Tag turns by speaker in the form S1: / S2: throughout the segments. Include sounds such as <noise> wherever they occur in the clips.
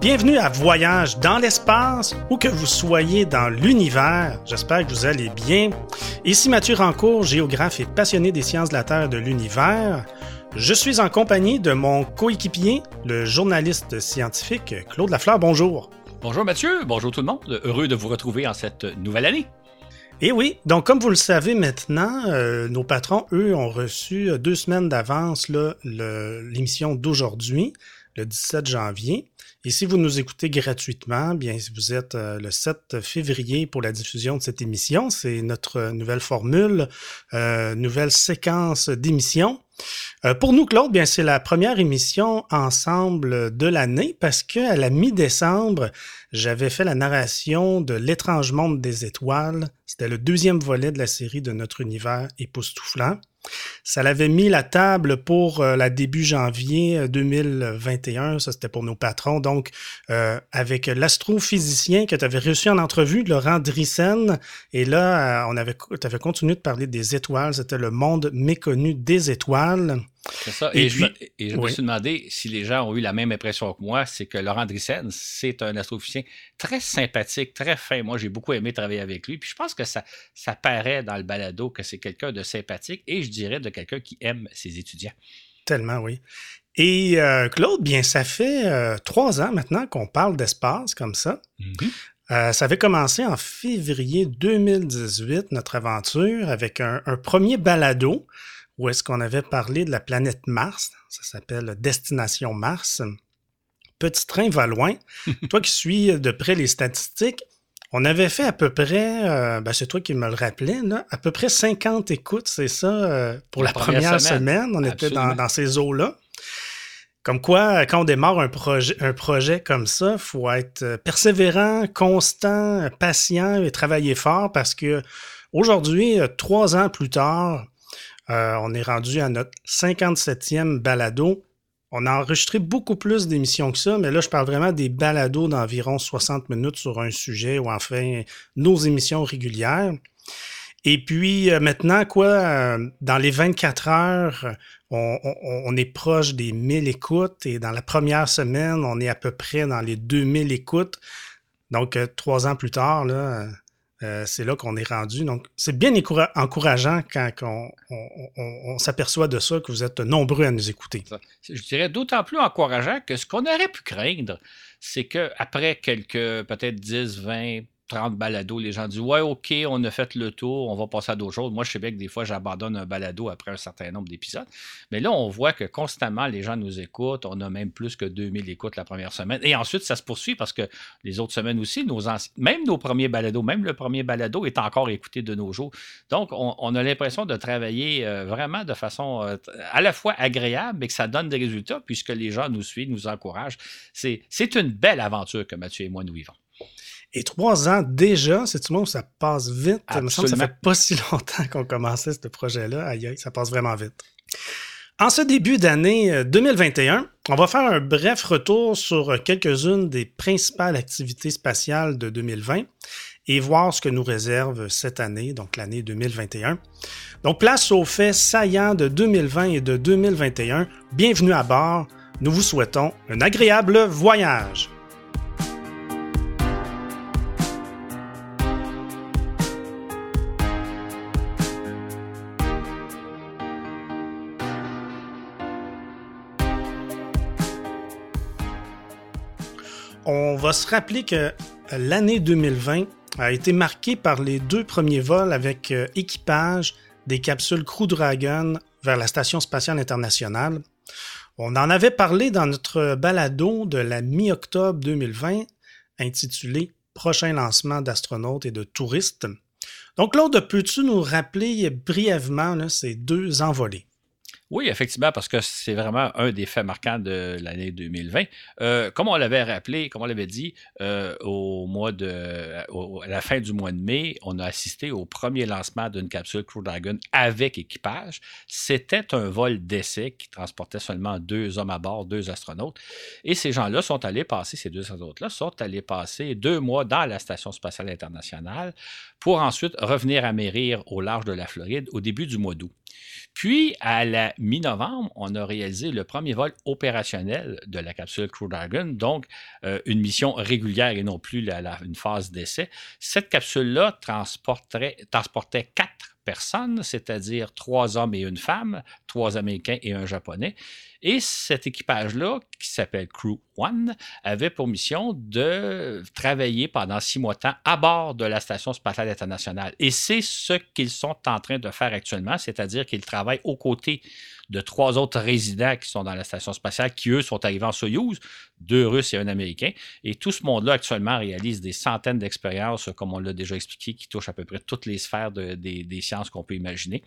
S1: Bienvenue à Voyage dans l'espace, où que vous soyez dans l'univers. J'espère que vous allez bien. Ici Mathieu Rancourt, géographe et passionné des sciences de la Terre et de l'univers. Je suis en compagnie de mon coéquipier, le journaliste scientifique Claude Lafleur. Bonjour.
S2: Bonjour Mathieu, bonjour tout le monde. Heureux de vous retrouver en cette nouvelle année.
S1: Et oui, donc comme vous le savez maintenant, euh, nos patrons, eux, ont reçu deux semaines d'avance l'émission d'aujourd'hui, le 17 janvier. Et si vous nous écoutez gratuitement, bien vous êtes euh, le 7 février pour la diffusion de cette émission. C'est notre nouvelle formule, euh, nouvelle séquence d'émissions. Euh, pour nous, Claude, bien c'est la première émission ensemble de l'année parce que à la mi-décembre, j'avais fait la narration de L'étrange monde des étoiles. C'était le deuxième volet de la série de notre univers époustouflant. Ça l'avait mis la table pour euh, la début janvier 2021. Euh, Ça, c'était pour nos patrons. Donc, euh, avec l'astrophysicien que tu avais reçu en entrevue, Laurent Drissen. Et là, on avait, tu avais continué de parler des étoiles. C'était le monde méconnu des étoiles.
S2: C'est ça. Et, je, me, suis demandé si les gens ont eu la même impression que moi, c'est que Laurent Drissen, c'est un astrophysicien très sympathique, très fin. Moi, j'ai beaucoup aimé travailler avec lui. Puis je pense que ça, ça paraît dans le balado que c'est quelqu'un de sympathique et je dirais de quelqu'un qui aime ses étudiants.
S1: Tellement, oui. Et euh, Claude, bien, ça fait euh, trois ans maintenant qu'on parle d'espace comme ça. Mm-hmm. Euh, ça avait commencé en février 2018, notre aventure, avec un, un premier balado où est-ce qu'on avait parlé de la planète Mars. Ça s'appelle Destination Mars. Petit train va loin. <laughs> toi qui suis de près les statistiques, on avait fait à peu près, euh, ben c'est toi qui me le rappelais, là, à peu près 50 écoutes, c'est ça, euh, pour la, première, semaine. On était dans, ces eaux-là. Comme quoi, quand on démarre un projet, un projet comme ça, il faut être persévérant, constant, patient et travailler fort parce que aujourd'hui, trois ans plus tard, euh, on est rendu à notre 57e balado. On a enregistré beaucoup plus d'émissions que ça, mais là, je parle vraiment des balados d'environ 60 minutes sur un sujet ou enfin nos émissions régulières. Et puis euh, maintenant, quoi, euh, dans les 24 heures, on, est proche des 1000 écoutes et dans la première semaine, on est à peu près dans les 2000 écoutes. Donc, trois ans plus tard, là, euh, c'est là qu'on est rendu. Donc, c'est bien encourageant quand on, s'aperçoit de ça, que vous êtes nombreux à nous écouter.
S2: Je dirais d'autant plus encourageant que ce qu'on aurait pu craindre, c'est qu'après quelques peut-être 10, 20, 30 balados, les gens disent Ouais, OK, on a fait le tour, on va passer à d'autres choses. Moi, je sais bien que des fois, j'abandonne un balado après un certain nombre d'épisodes. Mais là, on voit que constamment, les gens nous écoutent. On a même plus que 2000 écoutes la première semaine. Et ensuite, ça se poursuit parce que les autres semaines aussi, même nos premiers balados, même le premier balado est encore écouté de nos jours. Donc, on, a l'impression de travailler euh, vraiment de façon euh, à la fois agréable, mais que ça donne des résultats puisque les gens nous suivent, nous encouragent. C'est une belle aventure que Mathieu et moi nous vivons.
S1: Et trois ans déjà, c'est tout le monde, ça passe vite. Il me semble que ça fait pas <laughs> si longtemps qu'on commençait ce projet-là. Aïe, aïe, ça passe vraiment vite. En ce début d'année 2021, euh, on va faire un bref retour sur quelques-unes des principales activités spatiales de 2020 et voir ce que nous réserve cette année, donc l'année 2021. Donc place aux faits saillants de 2020 et de 2021. Bienvenue à bord. Nous vous souhaitons un agréable voyage. Va se rappeler que l'année 2020 a été marquée par les deux premiers vols avec euh, équipage des capsules Crew Dragon vers la Station spatiale internationale. On en avait parlé dans notre balado de la mi-octobre 2020 intitulé Prochain lancement d'astronautes et de touristes. Donc, Claude, peux-tu nous rappeler brièvement ces deux envolées?
S2: Oui, effectivement, parce que c'est vraiment un des faits marquants de l'année 2020. Euh, comme on l'avait rappelé, comme on l'avait dit, euh, au mois de, à la fin du mois de mai, on a assisté au premier lancement d'une capsule Crew Dragon avec équipage. C'était un vol d'essai qui transportait seulement deux hommes à bord, deux astronautes. Et ces gens-là sont allés passer, ces deux astronautes-là sont allés passer deux mois dans la Station spatiale internationale pour ensuite revenir amérir au large de la Floride au début du mois d'août. Puis, à la mi-novembre, on a réalisé le premier vol opérationnel de la capsule Crew Dragon, donc euh, une mission régulière et non plus une phase d'essai. Cette capsule-là transportait quatre personnes, c'est-à-dire trois hommes et une femme, trois Américains et un Japonais. Et cet équipage-là, qui s'appelle Crew One, avait pour mission de travailler pendant six mois de temps à bord de la Station spatiale internationale. Et c'est ce qu'ils sont en train de faire actuellement, c'est-à-dire qu'ils travaillent aux côtés de trois autres résidents qui sont dans la station spatiale, qui eux sont arrivés en Soyouz, deux Russes et un Américain. Et tout ce monde-là actuellement réalise des centaines d'expériences, comme on l'a déjà expliqué, qui touchent à peu près toutes les sphères des sciences qu'on peut imaginer.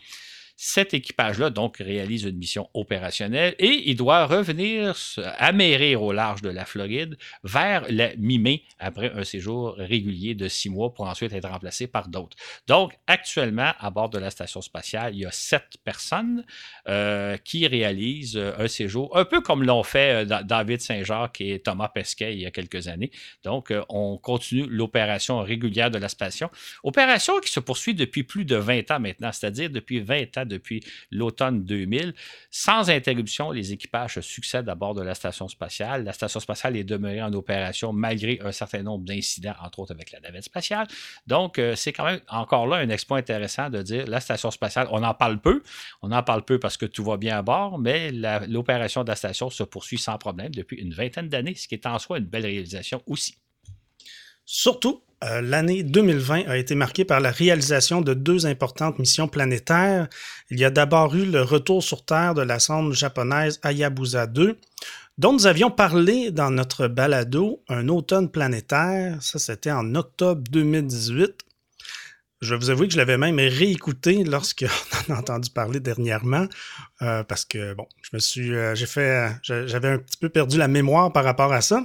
S2: Cet équipage-là, donc, réalise une mission opérationnelle et il doit revenir amérir au large de la Floride vers la mi-mai après un séjour régulier de six mois pour ensuite être remplacé par d'autres. Donc, actuellement, à bord de la station spatiale, il y a sept personnes euh, qui réalisent euh, un séjour, un peu comme l'ont fait euh, David Saint-Jacques et Thomas Pesquet il y a quelques années. Donc, on continue l'opération régulière de la station. Opération qui se poursuit depuis plus de 20 ans maintenant, c'est-à-dire depuis 20 ans depuis l'automne 2000. Sans interruption, les équipages succèdent à bord de la station spatiale. La station spatiale est demeurée en opération malgré un certain nombre d'incidents, entre autres avec la navette spatiale. Donc, euh, c'est quand même encore là un exploit intéressant de dire la station spatiale, on en parle peu. On en parle peu parce que tout va bien à bord, mais l'opération de la station se poursuit sans problème depuis une vingtaine d'années, ce qui est en soi une belle réalisation aussi.
S1: Surtout, euh, l'année 2020 a été marquée par la réalisation de deux importantes missions planétaires. Il y a d'abord eu le retour sur Terre de la sonde japonaise Hayabusa 2, dont nous avions parlé dans notre balado Un automne planétaire. Ça, c'était en octobre 2018. Je vous avouer que je l'avais même réécouté lorsqu'on <laughs> en a entendu parler dernièrement, euh, parce que bon, je me suis, euh, j'ai fait, j'avais un petit peu perdu la mémoire par rapport à ça.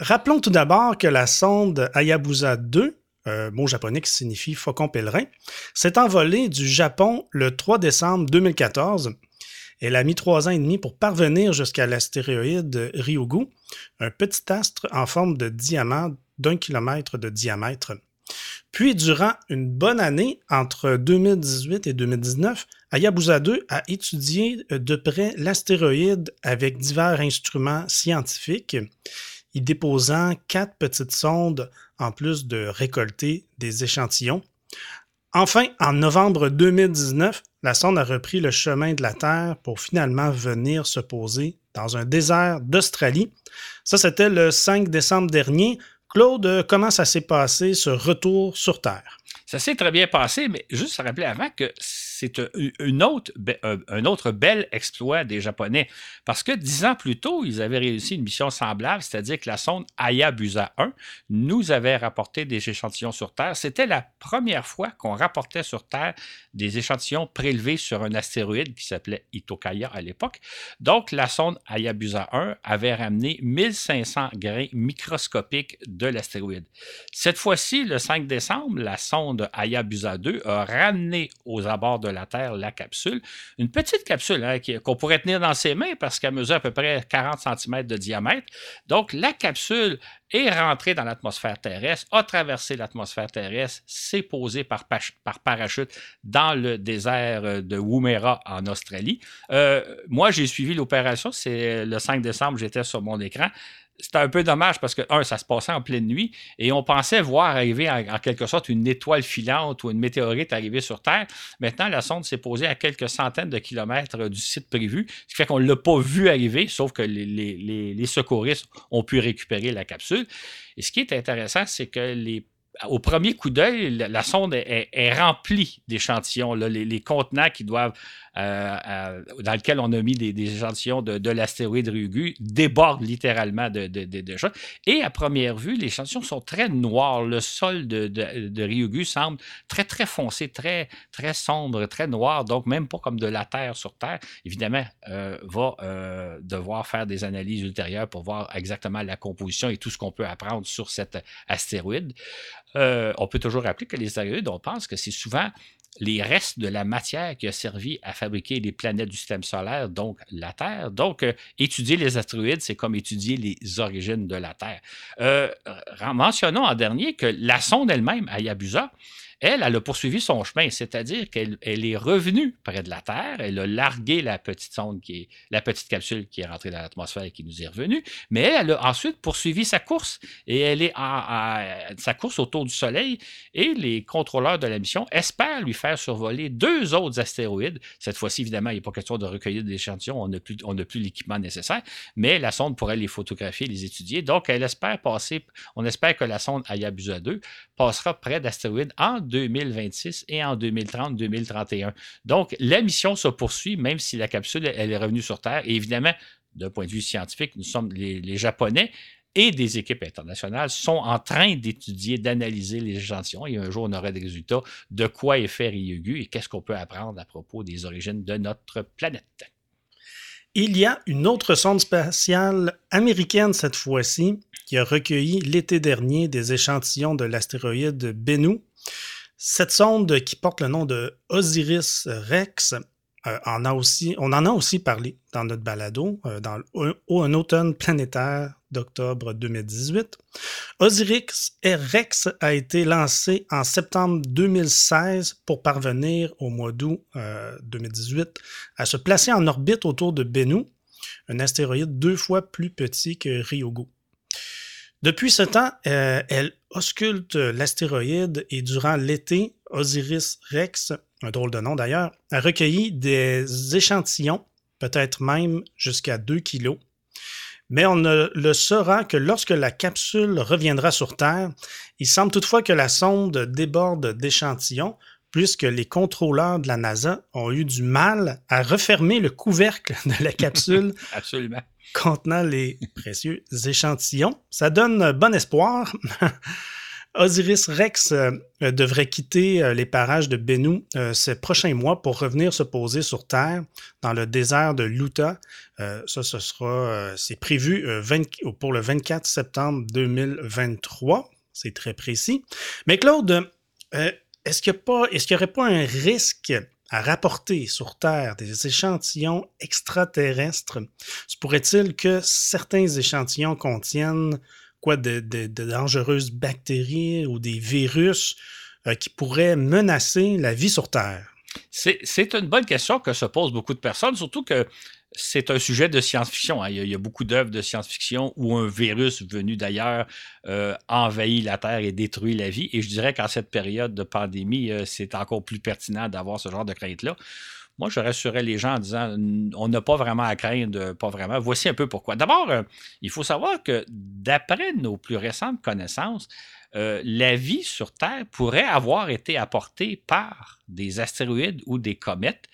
S1: Rappelons tout d'abord que la sonde Hayabusa 2, euh, mot japonais qui signifie faucon pèlerin, s'est envolée du Japon le 3 décembre 2014. Elle a mis trois ans et demi pour parvenir jusqu'à l'astéroïde Ryugu, un petit astre en forme de diamant d'un kilomètre de diamètre. Puis, durant une bonne année, entre 2018 et 2019, Hayabusa 2 a étudié de près l'astéroïde avec divers instruments scientifiques y déposant quatre petites sondes en plus de récolter des échantillons. Enfin, en novembre 2019, la sonde a repris le chemin de la Terre pour finalement venir se poser dans un désert d'Australie. Ça, c'était le 5 décembre dernier. Claude, comment ça s'est passé, ce retour sur Terre?
S2: Ça s'est très bien passé, mais juste à rappeler avant que c'est une autre, un autre bel exploit des Japonais. Parce que dix ans plus tôt, ils avaient réussi une mission semblable, c'est-à-dire que la sonde Hayabusa 1 nous avait rapporté des échantillons sur Terre. C'était la première fois qu'on rapportait sur Terre des échantillons prélevés sur un astéroïde qui s'appelait Itokaya à l'époque. Donc, la sonde Hayabusa 1 avait ramené 1500 grains microscopiques de l'astéroïde. Cette fois-ci, le 5 décembre, la sonde Hayabusa 2 a ramené aux abords de la Terre la capsule. Une petite capsule hein, qu'on pourrait tenir dans ses mains parce qu'elle mesure à peu près 40 cm de diamètre. Donc, la capsule est rentrée dans l'atmosphère terrestre, a traversé l'atmosphère terrestre, s'est posée par, par, parachute dans le désert euh, de Woomera en Australie. Euh, moi, j'ai suivi l'opération, c'est le 5 décembre, j'étais sur mon écran c'était un peu dommage parce que, un, ça se passait en pleine nuit et on pensait voir arriver en, quelque sorte une étoile filante ou une météorite arriver sur Terre. Maintenant, la sonde s'est posée à quelques centaines de kilomètres du site prévu, ce qui fait qu'on ne l'a pas vu arriver, sauf que les, secouristes ont pu récupérer la capsule. Et ce qui est intéressant, c'est que les au premier coup d'œil, la, sonde est, remplie d'échantillons. Les, contenants doivent euh, dans lequel on a mis des, échantillons de, l'astéroïde Ryugu déborde littéralement de, choses. Et à première vue, les échantillons sont très noirs. Le sol de, Ryugu semble très, très foncé, très, très sombre, très noir, donc même pas comme de la Terre sur Terre. Évidemment, euh, va euh, devoir faire des analyses ultérieures pour voir exactement la composition et tout ce qu'on peut apprendre sur cet astéroïde. On peut toujours rappeler que les astéroïdes, on pense que c'est souvent les restes de la matière qui a servi à fabriquer les planètes du système solaire, donc la Terre. Donc, euh, étudier les astéroïdes, c'est comme étudier les origines de la Terre. Euh, mentionnons en dernier que la sonde elle-même, Hayabusa, elle, elle a poursuivi son chemin, c'est-à-dire qu'elle est revenue près de la Terre, elle a largué la petite sonde la petite capsule qui est rentrée dans l'atmosphère et qui nous est revenue, mais elle, a ensuite poursuivi sa course et elle est à, sa course autour du Soleil et les contrôleurs de la mission espèrent lui faire survoler deux autres astéroïdes. Cette fois-ci, évidemment, il n'est pas question de recueillir des échantillons, on n'a plus, l'équipement nécessaire, mais la sonde pourrait les photographier, les étudier. Donc, on espère que la sonde Hayabusa 2 passera près d'astéroïdes en 2026 et en 2030-2031. Donc, la mission se poursuit, même si la capsule elle est revenue sur Terre. Et évidemment, d'un point de vue scientifique, nous sommes les, Japonais et des équipes internationales sont en train d'étudier, d'analyser les échantillons et un jour on aura des résultats de quoi est fait Ryugu et qu'est-ce qu'on peut apprendre à propos des origines de notre planète.
S1: Il y a une autre sonde spatiale américaine cette fois-ci qui a recueilli l'été dernier des échantillons de l'astéroïde Bennu. Cette sonde qui porte le nom de Osiris Rex euh, on en a aussi parlé dans notre balado, euh, dans un, automne planétaire d'octobre 2018. Osiris Rex a été lancé en septembre 2016 pour parvenir au mois d'août 2018 euh, à se placer en orbite autour de Bennu, un astéroïde deux fois plus petit que Ryugu. Depuis ce temps, elle ausculte l'astéroïde et durant l'été, Osiris Rex un drôle de nom d'ailleurs, a recueilli des échantillons, peut-être même jusqu'à 2 kilos. Mais on ne le saura que lorsque la capsule reviendra sur Terre. Il semble toutefois que la sonde déborde d'échantillons, puisque les contrôleurs de la NASA ont eu du mal à refermer le couvercle de la capsule <laughs>
S2: Absolument.
S1: contenant les précieux échantillons. Ça donne bon espoir. <laughs> Osiris Rex euh, euh, devrait quitter euh, les parages de Bennu ces prochains mois pour revenir se poser sur Terre dans le désert de l'Utah. ça, ce sera, c'est prévu pour le 24 septembre 2023. C'est très précis. Mais Claude, est-ce qu'il n'y aurait pas un risque à rapporter sur Terre des échantillons extraterrestres? Se pourrait-il que certains échantillons contiennent quoi de, dangereuses bactéries ou des virus euh, qui pourraient menacer la vie sur Terre?
S2: C'est une bonne question que se posent beaucoup de personnes, surtout que c'est un sujet de science-fiction. Hein. Il, y a beaucoup d'œuvres de science-fiction où un virus venu d'ailleurs euh, envahit la Terre et détruit la vie. Et je dirais qu'en cette période de pandémie, euh, c'est encore plus pertinent d'avoir ce genre de crainte-là. Moi, je rassurais les gens en disant on n'a pas vraiment à craindre, pas vraiment. Voici un peu pourquoi. D'abord, euh, il faut savoir que d'après nos plus récentes connaissances, la vie sur Terre pourrait avoir été apportée par des astéroïdes ou des comètes.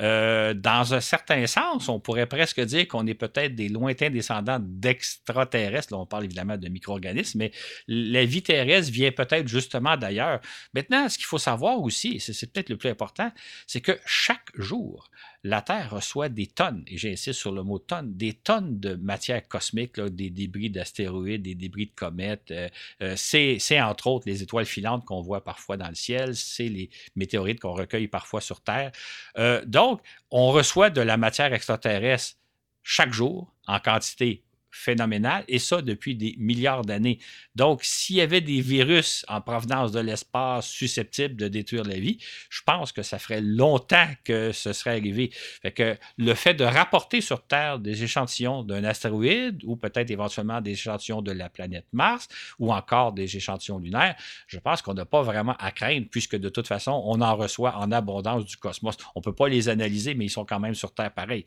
S2: Euh, dans un certain sens, on pourrait presque dire qu'on est peut-être des lointains descendants d'extraterrestres. Là, on parle évidemment de micro-organismes, mais la vie terrestre vient peut-être justement d'ailleurs. Maintenant, ce qu'il faut savoir aussi, et c'est peut-être le plus important, c'est que chaque jour, la Terre reçoit des tonnes, et j'insiste sur le mot tonnes, des tonnes de matière cosmique, des débris d'astéroïdes, des débris de comètes. Euh, euh, c'est, entre autres les étoiles filantes qu'on voit parfois dans le ciel, c'est les météorites qu'on recueille parfois sur Terre. Euh, donc, on reçoit de la matière extraterrestre chaque jour en quantité phénoménal, et ça depuis des milliards d'années. Donc, s'il y avait des virus en provenance de l'espace susceptibles de détruire la vie, je pense que ça ferait longtemps que ce serait arrivé. Fait que le fait de rapporter sur Terre des échantillons d'un astéroïde ou peut-être éventuellement des échantillons de la planète Mars ou encore des échantillons lunaires, je pense qu'on n'a pas vraiment à craindre puisque de toute façon, on en reçoit en abondance du cosmos. On ne peut pas les analyser, mais ils sont quand même sur Terre pareil.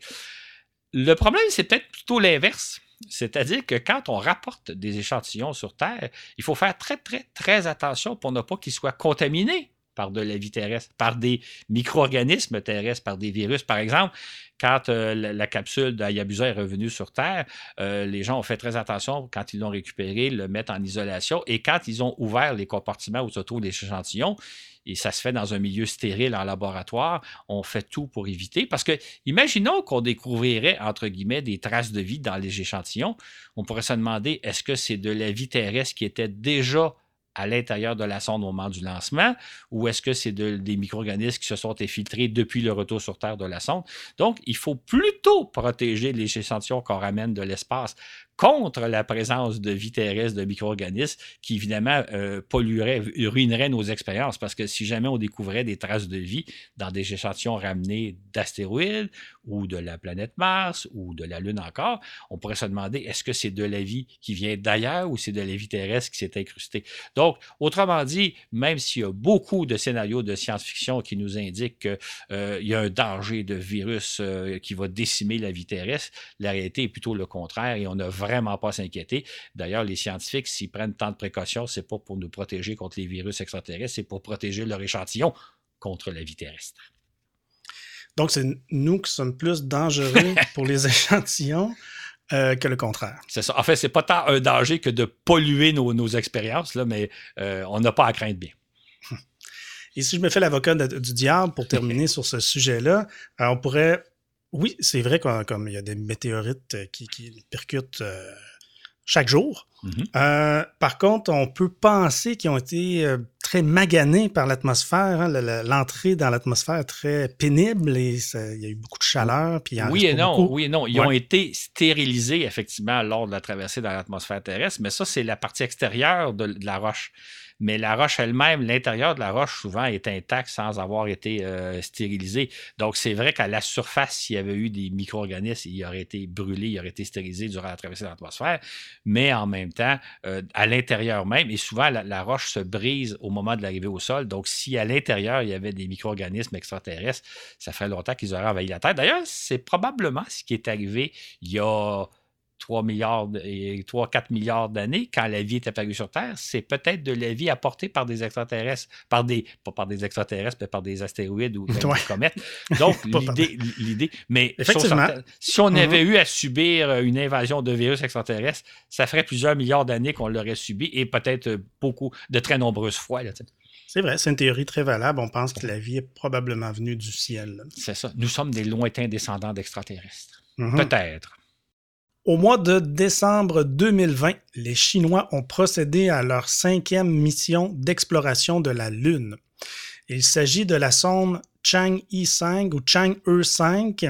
S2: Le problème, c'est peut-être plutôt l'inverse. C'est-à-dire que quand on rapporte des échantillons sur Terre, il faut faire très, très, très attention pour ne pas qu'ils soient contaminés par de la vie terrestre, par des micro-organismes terrestres, par des virus. Par exemple, quand euh, la, capsule d'Ayabusa est revenue sur Terre, euh, les gens ont fait très attention quand ils l'ont récupéré, le mettre en isolation. Et quand ils ont ouvert les compartiments où se trouvent les échantillons, et ça se fait dans un milieu stérile en laboratoire, on fait tout pour éviter. Parce que, imaginons qu'on découvrirait, entre guillemets, des traces de vie dans les échantillons. On pourrait se demander, est-ce que c'est de la vie terrestre qui était déjà à l'intérieur de la sonde au moment du lancement, ou est-ce que c'est des micro-organismes qui se sont infiltrés depuis le retour sur Terre de la sonde? Donc, il faut plutôt protéger les échantillons qu'on ramène de l'espace contre la présence de vie terrestre, de micro-organismes qui, évidemment, euh, pollueraient, ruineraient nos expériences. Parce que si jamais on découvrait des traces de vie dans des échantillons ramenés d'astéroïdes ou de la planète Mars ou de la Lune encore, on pourrait se demander est-ce que c'est de la vie qui vient d'ailleurs ou c'est de la vie terrestre qui s'est incrustée? Donc, autrement dit, même s'il y a beaucoup de scénarios de science-fiction qui nous indiquent qu'il euh, y a un danger de virus euh, qui va décimer la vie terrestre, la réalité est plutôt le contraire et on vraiment pas à s'inquiéter. D'ailleurs, les scientifiques, s'ils prennent tant de précautions, c'est pas pour nous protéger contre les virus extraterrestres, c'est pour protéger leur échantillon contre la vie terrestre.
S1: Donc, c'est nous qui sommes plus dangereux <laughs> pour les échantillons euh, que le contraire.
S2: C'est ça. En fait, c'est pas tant un danger que de polluer nos, expériences, là, mais euh, on n'a pas à craindre bien.
S1: Et si je me fais l'avocat du diable pour terminer <laughs> sur ce sujet-là, euh, on pourrait. Oui, c'est vrai qu'il y a des météorites qui, qui percutent chaque jour. Mhm. Euh, par contre, on peut penser qu'ils ont été euh, très maganés par l'atmosphère. Hein, l'entrée dans l'atmosphère très pénible et il y a eu beaucoup de chaleur. Puis
S2: oui et non, oui et non. Ils ont été stérilisés effectivement lors de la traversée dans l'atmosphère terrestre, mais ça, c'est la partie extérieure de la roche mais la roche elle-même, l'intérieur de la roche, souvent, est intact sans avoir été euh, stérilisé. Donc, c'est vrai qu'à la surface, s'il y avait eu des micro-organismes, il aurait été brûlé, il aurait été stérilisé durant la traversée de l'atmosphère, mais en même temps, euh, à l'intérieur même, et souvent, la, roche se brise au moment de l'arrivée au sol. Donc, si à l'intérieur, il y avait des micro-organismes extraterrestres, ça ferait longtemps qu'ils auraient envahi la Terre. D'ailleurs, c'est probablement ce qui est arrivé il y a 3 milliards et 3-4 milliards d'années, quand la vie est apparue sur Terre, c'est peut-être de la vie apportée par des extraterrestres, par des, pas par des extraterrestres, mais par des astéroïdes ou des comètes. Donc, <laughs> l'idée, mais si on avait mm-hmm. eu à subir une invasion de virus extraterrestres, ça ferait plusieurs milliards d'années qu'on l'aurait subi et peut-être beaucoup, de très nombreuses fois.
S1: c'est vrai, c'est une théorie très valable. On pense que la vie est probablement venue du ciel.
S2: C'est ça. Nous sommes des lointains descendants d'extraterrestres. Mm-hmm. Peut-être.
S1: Au mois de décembre 2020, les Chinois ont procédé à leur cinquième mission d'exploration de la Lune. Il s'agit de la sonde Chang'e 5 ou Chang'e 5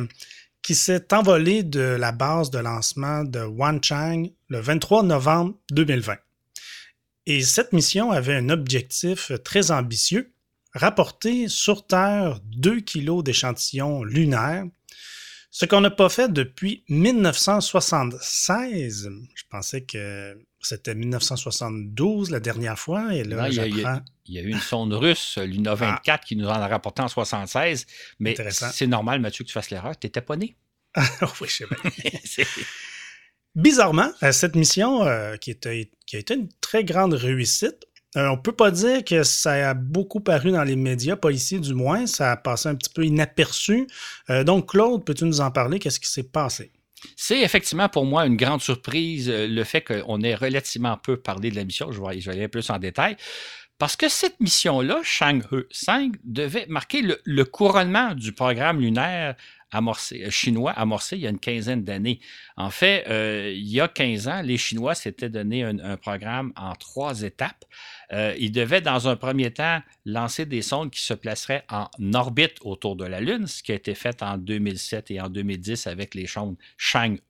S1: qui s'est envolée de la base de lancement de Wanchang le 23 novembre 2020. Et cette mission avait un objectif très ambitieux, rapporter sur Terre 2 kilos d'échantillons lunaires ce qu'on n'a pas fait depuis 1976. Je pensais que c'était 1972 la dernière fois. Et là,
S2: il, y a, il, y a, eu une sonde russe, <laughs> Luna 24, ah. qui nous en a rapporté en 76. Mais c'est normal, Mathieu, que tu fasses l'erreur. Tu n'étais pas né. <laughs>
S1: oui, je sais <laughs> Bizarrement, euh, cette mission, euh, qui, était, qui a été une très grande réussite, euh, on peut pas dire que ça a beaucoup paru dans les médias, pas ici du moins. Ça a passé un petit peu inaperçu. Euh, donc, Claude, peux-tu nous en parler? Qu'est-ce qui s'est passé?
S2: C'est effectivement pour moi une grande surprise euh, le fait qu'on ait relativement peu parlé de la mission. Je vais, aller plus en détail. Parce que cette mission-là, Chang'e 5, devait marquer le, couronnement du programme lunaire euh, chinois amorcé il y a une quinzaine d'années. En fait, il y a 15 ans, les Chinois s'étaient donné un, programme en trois étapes. Euh, ils devaient, dans un premier temps, lancer des sondes qui se placeraient en orbite autour de la Lune, ce qui a été fait en 2007 et en 2010 avec les sondes Chang'e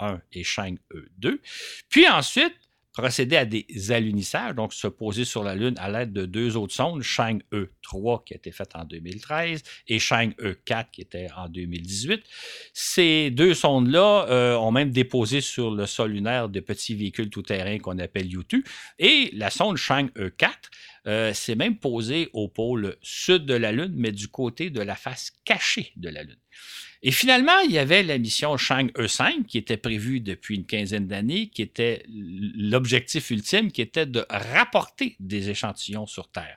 S2: 1 et Chang'e 2. Puis ensuite, procéder à des alunissages, donc se poser sur la Lune à l'aide de deux autres sondes, Chang'e 3 qui a été faite en 2013 et Chang'e 4 qui était en 2018. Ces deux sondes-là euh, ont même déposé sur le sol lunaire de petits véhicules tout-terrain qu'on appelle U2 et la sonde Chang'e 4 euh, s'est même posée au pôle sud de la Lune, mais du côté de la face cachée de la Lune. Et finalement, il y avait la mission Chang'e 5 qui était prévue depuis une quinzaine d'années, qui était l'objectif ultime, qui était de rapporter des échantillons sur Terre.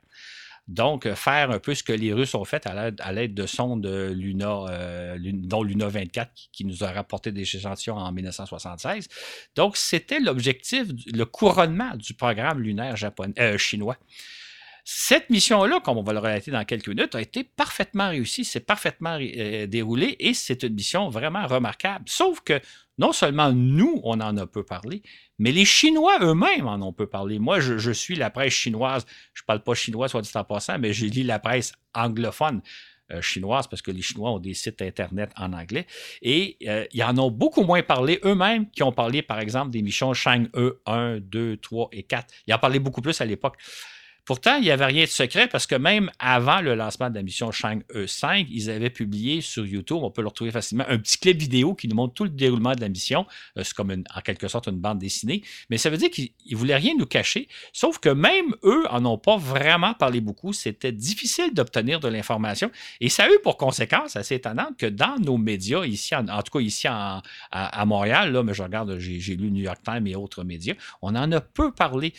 S2: Donc, euh, faire un peu ce que les Russes ont fait à l'aide de sondes Luna, euh, dont Luna 24, qui, nous a rapporté des échantillons en 1976. Donc, c'était l'objectif, le couronnement du programme lunaire euh, chinois. Cette mission-là, comme on va le relater dans quelques minutes, a été parfaitement réussie, c'est parfaitement euh, déroulé et c'est une mission vraiment remarquable. Sauf que non seulement nous, on en a peu parlé, mais les Chinois eux-mêmes en ont peu parlé. Moi, je, suis la presse chinoise. Je ne parle pas chinois, soit dit en passant, mais j'ai lu la presse anglophone. euh, chinoise parce que les Chinois ont des sites Internet en anglais. Et euh, ils en ont beaucoup moins parlé eux-mêmes qui ont parlé, par exemple, des missions Shang-E 1, 2, 3 et 4. Ils en parlaient beaucoup plus à l'époque. Pourtant, il n'y avait rien de secret parce que même avant le lancement de la mission Shang E5, ils avaient publié sur YouTube, on peut le retrouver facilement, un petit clip vidéo qui nous montre tout le déroulement de la mission. Euh, c'est comme en quelque sorte une bande dessinée. Mais ça veut dire qu'ils ne voulaient rien nous cacher. Sauf que même eux en ont pas vraiment parlé beaucoup. C'était difficile d'obtenir de l'information. Et ça a eu pour conséquence assez étonnante que dans nos médias, ici, en, tout cas ici à, Montréal, là, mais je regarde, j'ai lu New York Times et autres médias, on en a peu parlé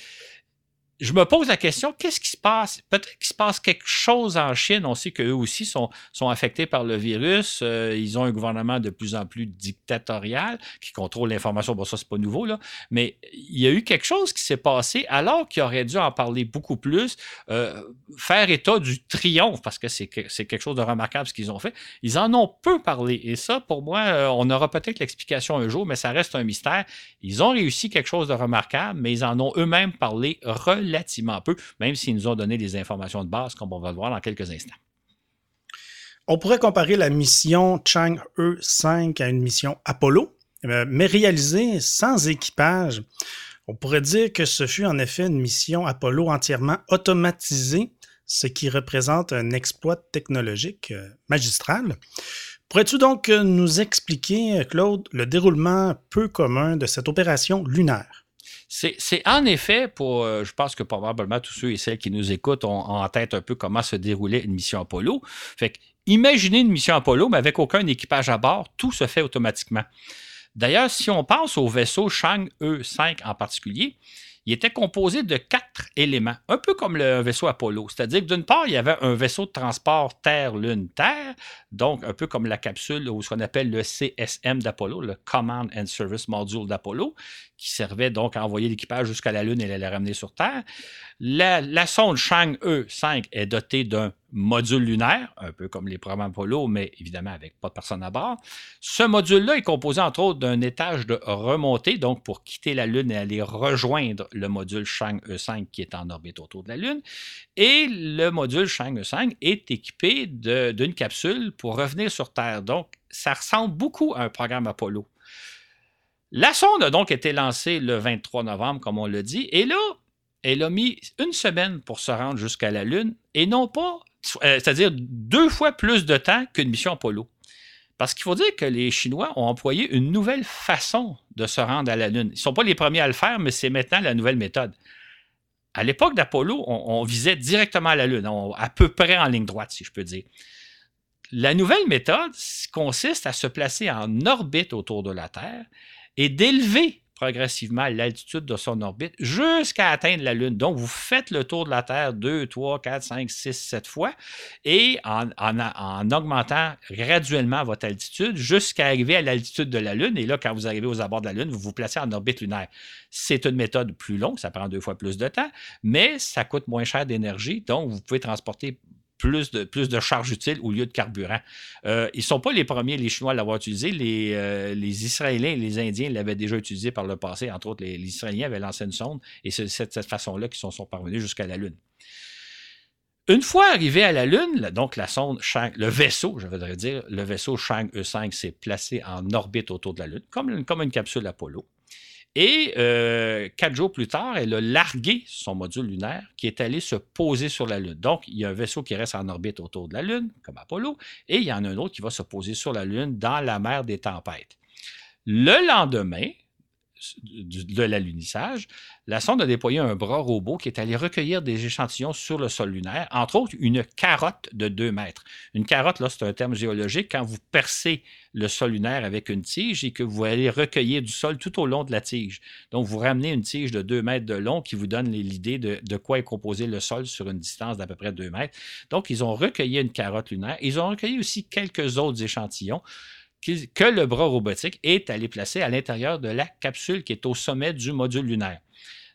S2: je me pose la question, qu'est-ce qui se passe? Peut-être qu'il se passe quelque chose en Chine. On sait qu'eux aussi sont, sont affectés par le virus. Euh, ils ont un gouvernement de plus en plus dictatorial qui contrôle l'information. Bon, ça, c'est pas nouveau, là. Mais il y a eu quelque chose qui s'est passé alors qu'il aurait dû en parler beaucoup plus, euh, faire état du triomphe, parce que c'est quelque chose de remarquable ce qu'ils ont fait. Ils en ont peu parlé. Et ça, pour moi, euh, on aura peut-être l'explication un jour, mais ça reste un mystère. Ils ont réussi quelque chose de remarquable, mais ils en ont eux-mêmes parlé relativement peu, même s'ils nous ont donné des informations de base, comme on va le voir dans quelques instants.
S1: On pourrait comparer la mission Chang E5 à une mission Apollo, euh, mais réalisée sans équipage. On pourrait dire que ce fut en effet une mission Apollo entièrement automatisée, ce qui représente un exploit technologique euh, magistral. Pourrais-tu donc nous expliquer, Claude, le déroulement peu commun de cette opération lunaire?
S2: C'est en effet pour, euh, je pense que probablement tous ceux et celles qui nous écoutent ont, en tête un peu comment se déroulait une mission Apollo. Fait que, imaginez une mission Apollo, mais avec aucun équipage à bord, tout se fait automatiquement. D'ailleurs, si on pense au vaisseau Chang E5 en particulier, il était composé de quatre éléments, un peu comme le vaisseau Apollo. C'est-à-dire que d'une part, il y avait un vaisseau de transport Terre-Lune-Terre, donc un peu comme la capsule ou ce qu'on appelle le CSM d'Apollo, le Command and Service Module d'Apollo, qui servait donc à envoyer l'équipage jusqu'à la Lune et à la ramener sur Terre. La, sonde Chang E5 est dotée d'un module lunaire, un peu comme les programmes Apollo, mais évidemment avec pas de personne à bord. Ce module-là est composé entre autres d'un étage de remontée, donc pour quitter la Lune et aller rejoindre le module Chang E5 qui est en orbite autour de la Lune. Et le module Chang E5 est équipé d'une capsule pour revenir sur Terre. Donc, ça ressemble beaucoup à un programme Apollo. La sonde a donc été lancée le 23 novembre, comme on l'a dit, et là, elle a mis une semaine pour se rendre jusqu'à la Lune, et non pas, euh, c'est-à-dire deux fois plus de temps qu'une mission Apollo. Parce qu'il faut dire que les Chinois ont employé une nouvelle façon de se rendre à la Lune. Ils ne sont pas les premiers à le faire, mais c'est maintenant la nouvelle méthode. À l'époque d'Apollo, on, visait directement à la Lune, à peu près en ligne droite, si je peux dire. La nouvelle méthode consiste à se placer en orbite autour de la Terre et d'élever progressivement l'altitude de son orbite jusqu'à atteindre la Lune. Donc, vous faites le tour de la Terre 2, 3, 4, 5, 6, 7 fois et en, en, augmentant graduellement votre altitude jusqu'à arriver à l'altitude de la Lune. Et là, quand vous arrivez aux abords de la Lune, vous vous placez en orbite lunaire. C'est une méthode plus longue, ça prend deux fois plus de temps, mais ça coûte moins cher d'énergie. Donc, vous pouvez transporter plus de, plus de charge utile au lieu de carburant. Euh, ils ne sont pas les premiers, les Chinois, à l'avoir utilisé. Les, euh, les, Israéliens et les Indiens l'avaient déjà utilisé par le passé. Entre autres, les, Israéliens avaient lancé une sonde et c'est de cette, façon-là qu'ils sont, sont parvenus jusqu'à la Lune. Une fois arrivé à la Lune, donc la sonde le vaisseau, je voudrais dire, le vaisseau Chang E5 s'est placé en orbite autour de la Lune, comme une capsule Apollo. Et euh, quatre jours plus tard, elle a largué son module lunaire qui est allé se poser sur la Lune. Donc, il y a un vaisseau qui reste en orbite autour de la Lune, comme Apollo, et il y en a un autre qui va se poser sur la Lune dans la mer des tempêtes. Le lendemain, de l'alunissage, la sonde a déployé un bras robot qui est allé recueillir des échantillons sur le sol lunaire, entre autres une carotte de 2 mètres. Une carotte, là, c'est un terme géologique. Quand vous percez le sol lunaire avec une tige et que vous allez recueillir du sol tout au long de la tige. Donc, vous ramenez une tige de 2 mètres de long qui vous donne l'idée de, quoi est composé le sol sur une distance d'à peu près 2 mètres. Donc, ils ont recueilli une carotte lunaire. Ils ont recueilli aussi quelques autres échantillons que le bras robotique est allé placer à l'intérieur de la capsule qui est au sommet du module lunaire.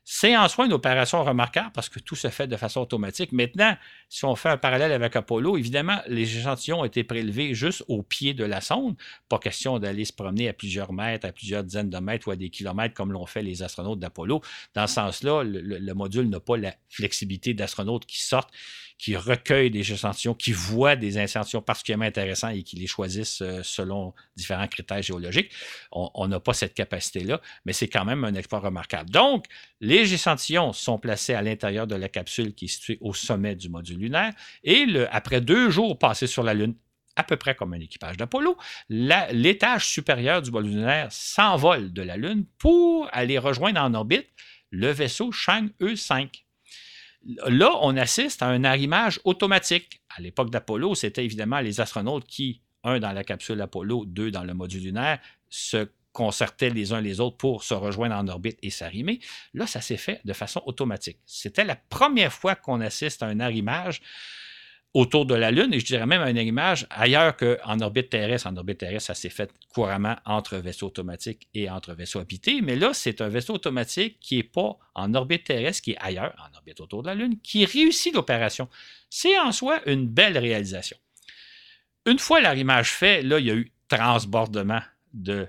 S2: C'est en soi une opération remarquable parce que tout se fait de façon automatique. Maintenant, si on fait un parallèle avec Apollo, évidemment, les échantillons ont été prélevés juste au pied de la sonde. Pas question d'aller se promener à plusieurs mètres, à plusieurs dizaines de mètres ou à des kilomètres comme l'ont fait les astronautes d'Apollo. Dans ce sens-là, le module n'a pas la flexibilité d'astronautes qui sortent qui recueillent des échantillons, qui voient des échantillons particulièrement intéressants et qui les choisissent euh, selon différents critères géologiques. On n'a pas cette capacité-là, mais c'est quand même un exploit remarquable. Donc, les échantillons sont placés à l'intérieur de la capsule qui est située au sommet du module lunaire et après deux jours passés sur la Lune, à peu près comme un équipage d'Apollo, l'étage supérieur du module lunaire s'envole de la Lune pour aller rejoindre en orbite le vaisseau Chang E5. Là, on assiste à un arrimage automatique. À l'époque d'Apollo, c'était évidemment les astronautes qui, un dans la capsule Apollo, deux dans le module lunaire, se concertaient les uns les autres pour se rejoindre en orbite et s'arrimer. Là, ça s'est fait de façon automatique. C'était la première fois qu'on assiste à un arrimage autour de la Lune, et je dirais même une image ailleurs qu'en orbite terrestre. En orbite terrestre, ça s'est fait couramment entre vaisseaux automatiques et entre vaisseaux habités, mais là, c'est un vaisseau automatique qui n'est pas en orbite terrestre, qui est ailleurs, en orbite autour de la Lune, qui réussit l'opération. C'est en soi une belle réalisation. Une fois l'arrimage fait, là, il y a eu transbordement de,